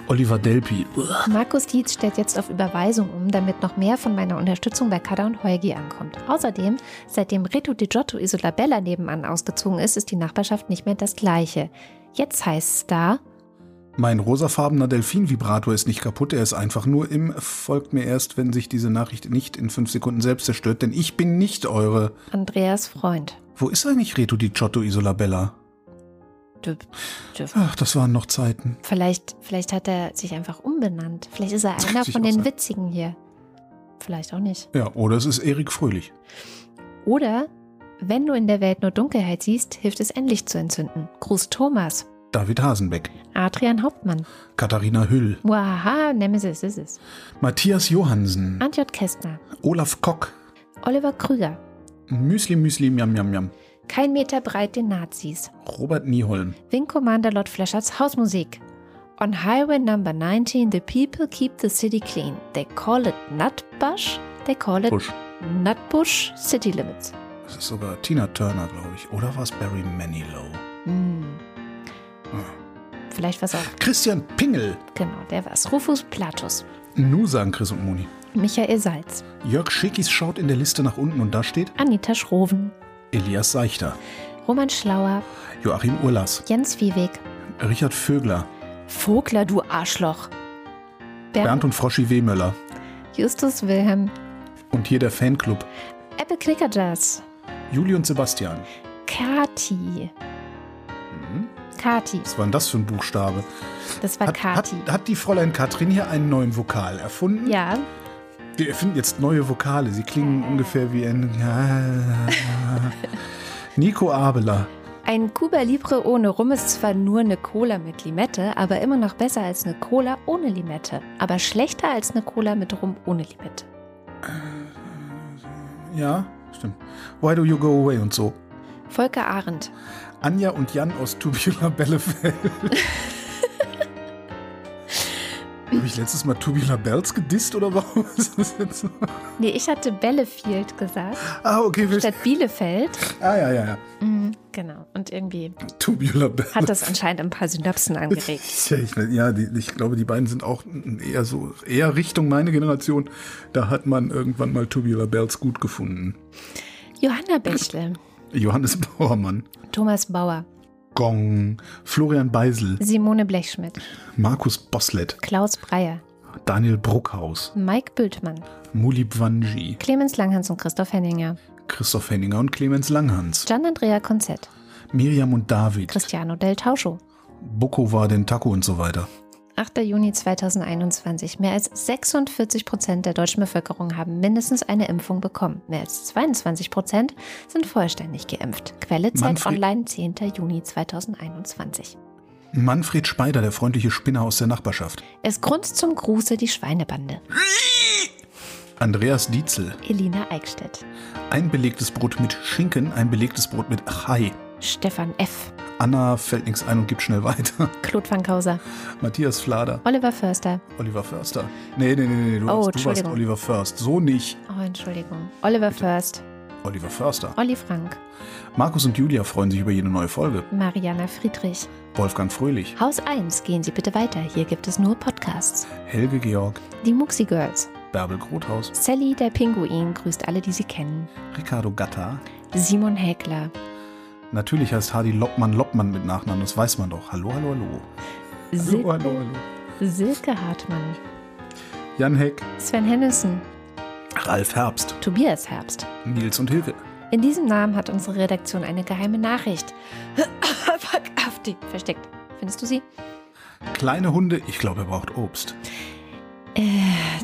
B: Oliver Delpi.
A: Markus Dietz stellt jetzt auf Überweisung um, damit noch mehr von meiner Unterstützung bei Kada und Heugi ankommt. Außerdem, seitdem Reto Di Giotto Isolabella nebenan ausgezogen ist, ist die Nachbarschaft nicht mehr das gleiche. Jetzt heißt es da,
B: Mein rosafarbener Delfin-Vibrator ist nicht kaputt, er ist einfach nur im. Folgt mir erst, wenn sich diese Nachricht nicht in fünf Sekunden selbst zerstört, denn ich bin nicht eure.
A: Andreas Freund.
B: Wo ist eigentlich Reto Di Giotto Isolabella?
A: Du, du,
B: Ach, das waren noch Zeiten.
A: vielleicht, vielleicht hat er sich einfach umbenannt. Vielleicht ist er einer von den
B: sein.
A: Witzigen hier. Vielleicht auch nicht.
B: Ja, oder es ist Erik Fröhlich.
A: Oder, wenn du in der Welt nur Dunkelheit siehst, hilft es endlich zu entzünden. Gruß Thomas.
B: David Hasenbeck.
A: Adrian Hauptmann.
B: Katharina Hüll.
A: Muahaha, Nemesis ist es.
B: Matthias Johansen.
A: Antjot Kästner.
B: Olaf Kock.
A: Oliver Krüger.
B: Müsli Müsli Miam Miam Miam.
A: Kein Meter breit den Nazis.
B: Robert Nieholm.
A: Wing Commander Lord Fleschers Hausmusik. On Highway Number 19, the people keep the city clean. They call it Nutbush. They call it
B: Busch.
A: Nutbush City Limits.
B: Das ist sogar Tina Turner, glaube ich. Oder war es Barry Manilow?
A: Hm. Vielleicht was auch.
B: Christian Pingel.
A: Genau, der war's. Rufus Platus.
B: Nu sagen Chris und Moni.
A: Michael Salz.
B: Jörg Schickis schaut in der Liste nach unten und da steht
A: Anita Schroven.
B: Elias Seichter.
A: Roman Schlauer.
B: Joachim Urlas.
A: Jens Viehweg.
B: Richard Vögler.
A: Vogler, du Arschloch. Bernd,
B: Bernd und Froschi Wehmöller.
A: Justus Wilhelm.
B: Und hier der Fanclub.
A: Apple Clicker Jazz.
B: Juli und Sebastian.
A: Kati. Kati.
B: Was war denn das für ein Buchstabe?
A: Das war
B: Hat, hat,
A: Kati.
B: hat die Fräulein Katrin hier einen neuen Vokal erfunden?
A: Ja,
B: Wir erfinden jetzt neue Vokale. Sie klingen ungefähr wie ein. Nico Abela.
A: ein Cuba Libre ohne Rum ist zwar nur eine Cola mit Limette, aber immer noch besser als eine Cola ohne Limette. Aber schlechter als eine Cola mit Rum ohne Limette.
B: Ja, stimmt. Why do you go away und so.
A: Volker Arendt.
B: Anja und Jan aus Tubular Bellefeld. Habe ich letztes Mal Tubular Bells gedisst oder warum ist das jetzt so?
A: Nee, ich hatte Bellefield gesagt,
B: Ah, okay. wir-
A: statt Bielefeld.
B: Ah, ja, ja, ja.
A: Mhm, genau. Und irgendwie
B: Tubular Bells.
A: hat das anscheinend ein paar Synapsen angeregt.
B: Ja, ich, ja die, ich glaube, die beiden sind auch eher so, eher Richtung meine Generation. Da hat man irgendwann mal Tubular Bells gut gefunden.
A: Johanna Bächle.
B: Johannes Bauermann,
A: Thomas Bauer.
B: Gong, Florian Beisel,
A: Simone Blechschmidt.
B: Markus Boslett,
A: Klaus Breyer.
B: Daniel Bruckhaus,
A: Mike Bültmann.
B: Mulib Wanji,
A: Clemens Langhans und Christoph Henninger.
B: Christoph Henninger und Clemens Langhans,
A: Gian Andrea Konzett.
B: Miriam und David,
A: Cristiano del Tauscho.
B: Boko war den Taco und so weiter.
A: 8. Juni 2021. Mehr als 46 Prozent der deutschen Bevölkerung haben mindestens eine Impfung bekommen. Mehr als 22 Prozent sind vollständig geimpft. Quelle Zeit
B: Manfred-
A: Online, 10. Juni 2021.
B: Manfred Speider, der freundliche Spinner aus der Nachbarschaft.
A: Es grunzt zum Gruße die Schweinebande.
B: Andreas Dietzel,
A: Elina Eickstedt.
B: ein belegtes Brot mit Schinken, ein belegtes Brot mit Chai.
A: Stefan F.
B: Anna fällt nichts ein und gibt schnell weiter.
A: Claude van Kauser.
B: Matthias Flader,
A: Oliver Förster.
B: Oliver Förster. Nee, nee, nee, nee, du,
A: Oh,
B: warst, du warst. Oliver First. So nicht.
A: Oh, Entschuldigung. Oliver Först.
B: Oliver Förster.
A: Olli Frank.
B: Markus und Julia freuen sich über jede neue Folge.
A: Mariana Friedrich.
B: Wolfgang Fröhlich,
A: Haus 1. Gehen Sie bitte weiter. Hier gibt es nur Podcasts.
B: Helge Georg,
A: Die Muxi Girls.
B: Bärbel Grothaus.
A: Sally der Pinguin grüßt alle, die sie kennen.
B: Ricardo Gatta.
A: Simon Häkler.
B: Natürlich heißt Hardy Loppmann Loppmann mit Nachnamen, das weiß man doch. Hallo, hallo, hallo.
A: Silke,
B: Hallo, hallo, hallo.
A: Silke Hartmann.
B: Jan Heck,
A: Sven Hennissen.
B: Ralf Herbst,
A: Tobias Herbst.
B: Nils und Hilke.
A: In diesem Namen hat unsere Redaktion eine geheime Nachricht. Verhaftet. Versteckt. Findest du sie?
B: Kleine Hunde, ich glaube, er braucht Obst.
A: Äh,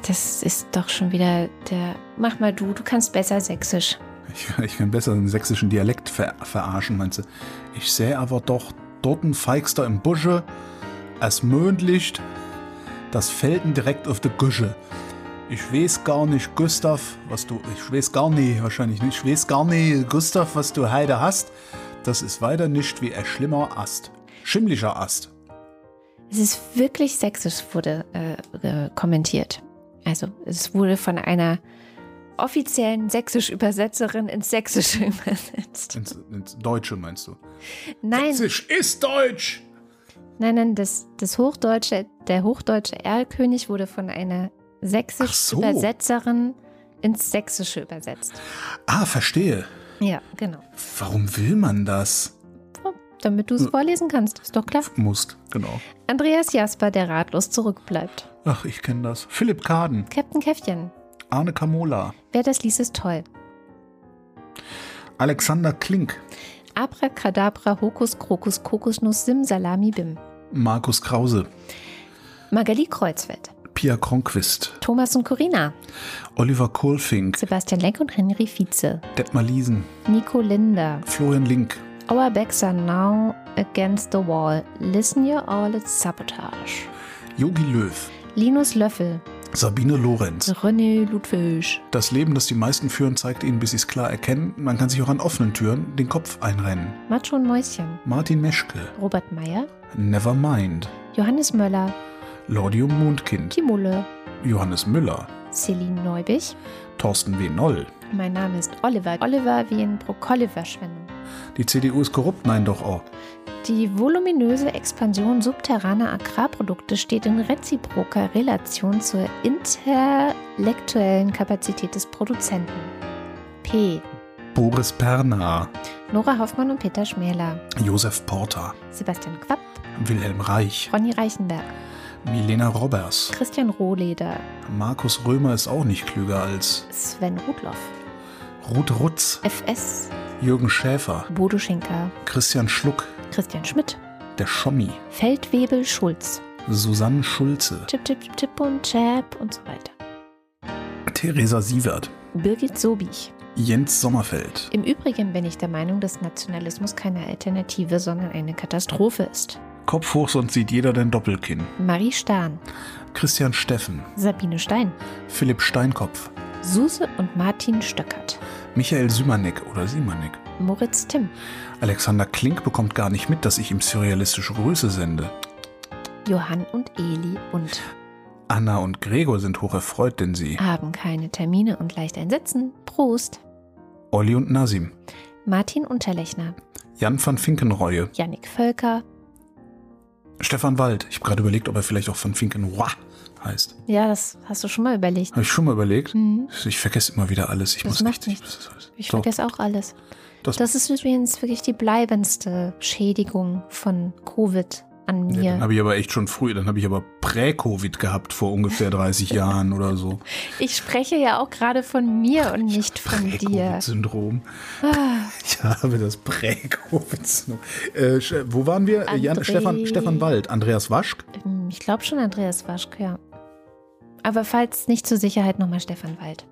A: das ist doch schon wieder der. Mach mal du, du kannst besser Sächsisch.
B: Ich, ich kann besser den sächsischen Dialekt ver verarschen, meinst du? Ich sehe aber doch dorten feigster im Busche, es Mondlicht, das Felden direkt auf der Gusche. Ich weiß gar nicht, Gustav, was du, ich weiß gar nicht, wahrscheinlich nicht, ich weiß gar nicht, Gustav, was du heide hast. Das ist weiter nicht wie ein schlimmer Ast. Schimmlicher Ast.
A: Es ist wirklich sächsisch, wurde äh, kommentiert. Also, es wurde von einer offiziellen Sächsisch-Übersetzerin ins Sächsische übersetzt.
B: Ins, ins Deutsche meinst du?
A: Nein,
B: Sächsisch ist Deutsch!
A: nein, nein, das, das Hochdeutsche, der hochdeutsche Erlkönig wurde von einer
B: so.
A: Sächsisch-Übersetzerin ins Sächsische übersetzt.
B: Ah, verstehe.
A: Ja, genau.
B: Warum will man das?
A: Damit du es vorlesen kannst, ist doch klar.
B: Musst, genau.
A: Andreas Jasper, der ratlos zurückbleibt.
B: Ach, ich kenne das. Philipp Kaden,
A: Captain Käffchen,
B: Arne Kamola,
A: wer das liest, ist toll.
B: Alexander Klink,
A: Abracadabra, Hokus, Krokus, Kokosnuss, Sim, Salami, Bim.
B: Markus Krause,
A: Magali Kreuzfeld,
B: Pia Kronquist,
A: Thomas und Corinna,
B: Oliver Kohlfink,
A: Sebastian Lenk und Henry Vize,
B: Detmar Liesen,
A: Nico Linder,
B: Florian Link,
A: Our backs are now against the wall. Listen you all, it's sabotage.
B: Jogi Löw,
A: Linus Löffel,
B: Sabine Lorenz.
A: René Ludwig,
B: Das Leben, das die meisten führen, zeigt ihnen, bis sie es klar erkennen, man kann sich auch an offenen Türen den Kopf einrennen.
A: Macho und Mäuschen,
B: Martin Meschke,
A: Robert Meyer,
B: Nevermind,
A: Johannes Möller,
B: Lordium Mondkind,
A: die Mulle,
B: Johannes Müller,
A: Celine Neubich.
B: Thorsten W. Noll.
A: Mein Name ist Oliver. Oliver wie in Brokkoli-Verschwendung.
B: Die CDU ist korrupt? Nein, doch auch.
A: Die voluminöse Expansion subterraner Agrarprodukte steht in reziproker Relation zur intellektuellen Kapazität des Produzenten. P.
B: Boris Perner,
A: Nora Hoffmann und Peter Schmäler.
B: Josef Porter,
A: Sebastian Quapp.
B: Wilhelm Reich,
A: Ronny Reichenberg.
B: Milena Robbers.
A: Christian Rohleder.
B: Markus Römer ist auch nicht klüger als
A: Sven Rudloff.
B: Ruth Rutz,
A: FS.
B: Jürgen Schäfer,
A: Bodo Schenker.
B: Christian Schluck,
A: Christian Schmidt.
B: der Schommi,
A: Feldwebel Schulz.
B: Susanne Schulze,
A: Chip, Chip, Chip und Chap und so weiter.
B: Theresa Sievert,
A: Birgit Sobich.
B: Jens Sommerfeld,
A: Im Übrigen bin ich der Meinung, dass Nationalismus keine Alternative, sondern eine Katastrophe ist.
B: Kopf hoch, sonst sieht jeder dein Doppelkinn.
A: Marie Stahn,
B: Christian Steffen,
A: Sabine Stein,
B: Philipp Steinkopf,
A: Suse und Martin Stöckert,
B: Michael Simanek oder Simanek.
A: Moritz Timm,
B: Alexander Klink bekommt gar nicht mit, dass ich ihm surrealistische Grüße sende.
A: Johann und Eli und
B: Anna und Gregor sind hoch erfreut, denn sie.
A: haben keine Termine und leicht einsetzen. Prost!
B: Olli und Nasim,
A: Martin Unterlechner,
B: Jan van Finkenreue,
A: Jannik Völker.
B: Stefan Wald. Ich habe gerade überlegt, ob er vielleicht auch van Finkenroy heißt.
A: Ja, das hast du schon mal überlegt.
B: Habe ich schon mal überlegt.
A: Mhm.
B: Ich vergesse immer wieder alles. Ich
A: Das
B: muss
A: macht
B: richtig.
A: nichts. Ich vergesse auch alles.
B: Das-
A: Das ist übrigens wirklich die bleibendste Schädigung von Covid an
B: Ja,
A: mir.
B: dann habe ich aber echt schon früh, dann habe ich aber Prä-Covid gehabt vor ungefähr 30 Jahren oder so.
A: Ich spreche ja auch gerade von mir und nicht von dir.
B: Prä-Covid-Syndrom.
A: Ah,
B: Ich habe das Prä-Covid-Syndrom. Äh, wo waren wir? Äh, Jan, Stefan, Stefan Wald, Andreas Waschk,
A: ich glaube schon Andreas Waschk, ja. Aber falls nicht zur Sicherheit nochmal Stefan Wald.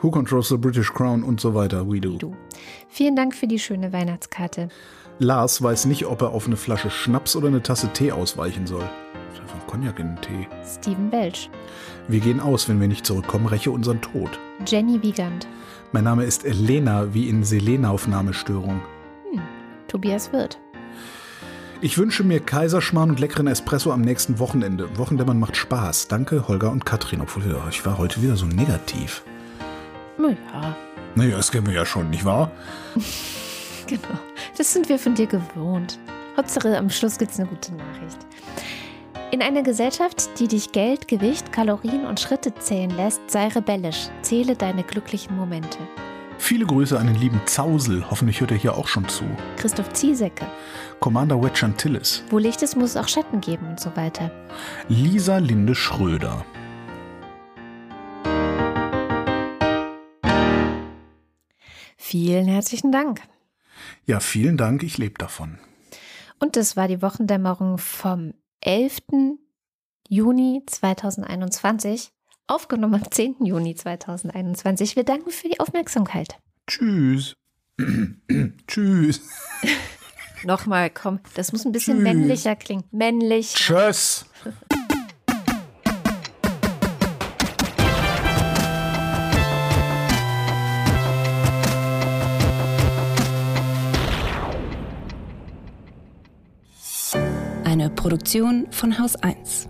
B: Who Controls the British Crown und so weiter. We do.
A: Du. Vielen Dank für die schöne Weihnachtskarte.
B: Lars weiß nicht, ob er auf eine Flasche Schnaps oder eine Tasse Tee ausweichen soll. Von Cognac in den Tee.
A: Steven Welch.
B: Wir gehen aus, wenn wir nicht zurückkommen, räche unseren Tod.
A: Jenny Wiegand.
B: Mein Name ist Elena, wie in Selena-Aufnahmestörung.
A: Hm. Tobias Wirth.
B: Ich wünsche mir Kaiserschmarrn und leckeren Espresso am nächsten Wochenende. Wochendämmern macht Spaß. Danke, Holger und Katrin. Obwohl ich war heute wieder so negativ.
A: Ja,
B: Naja, das kennen wir ja schon, nicht wahr?
A: genau. Das sind wir von dir gewohnt. Hauptsache, am Schluss gibt es eine gute Nachricht. In einer Gesellschaft, die dich Geld, Gewicht, Kalorien und Schritte zählen lässt, sei rebellisch. Zähle deine glücklichen Momente.
B: Viele Grüße an den lieben Zausel. Hoffentlich hört er hier auch schon zu.
A: Christoph Ziesecke.
B: Commander Wedge Antilles.
A: Wo Licht ist, muss es auch Schatten geben und so weiter.
B: Lisa Linde Schröder.
A: Vielen herzlichen Dank.
B: Ja, vielen Dank. Ich lebe davon.
A: Und das war die Wochendämmerung vom 11. Juni 2021, aufgenommen am 10. Juni 2021. Wir danken für die Aufmerksamkeit.
B: Tschüss. Tschüss.
A: Nochmal, komm, das muss ein bisschen
B: Tschüss.
A: männlicher klingen. Männlich.
B: Tschüss.
E: Eine Produktion von Haus 1.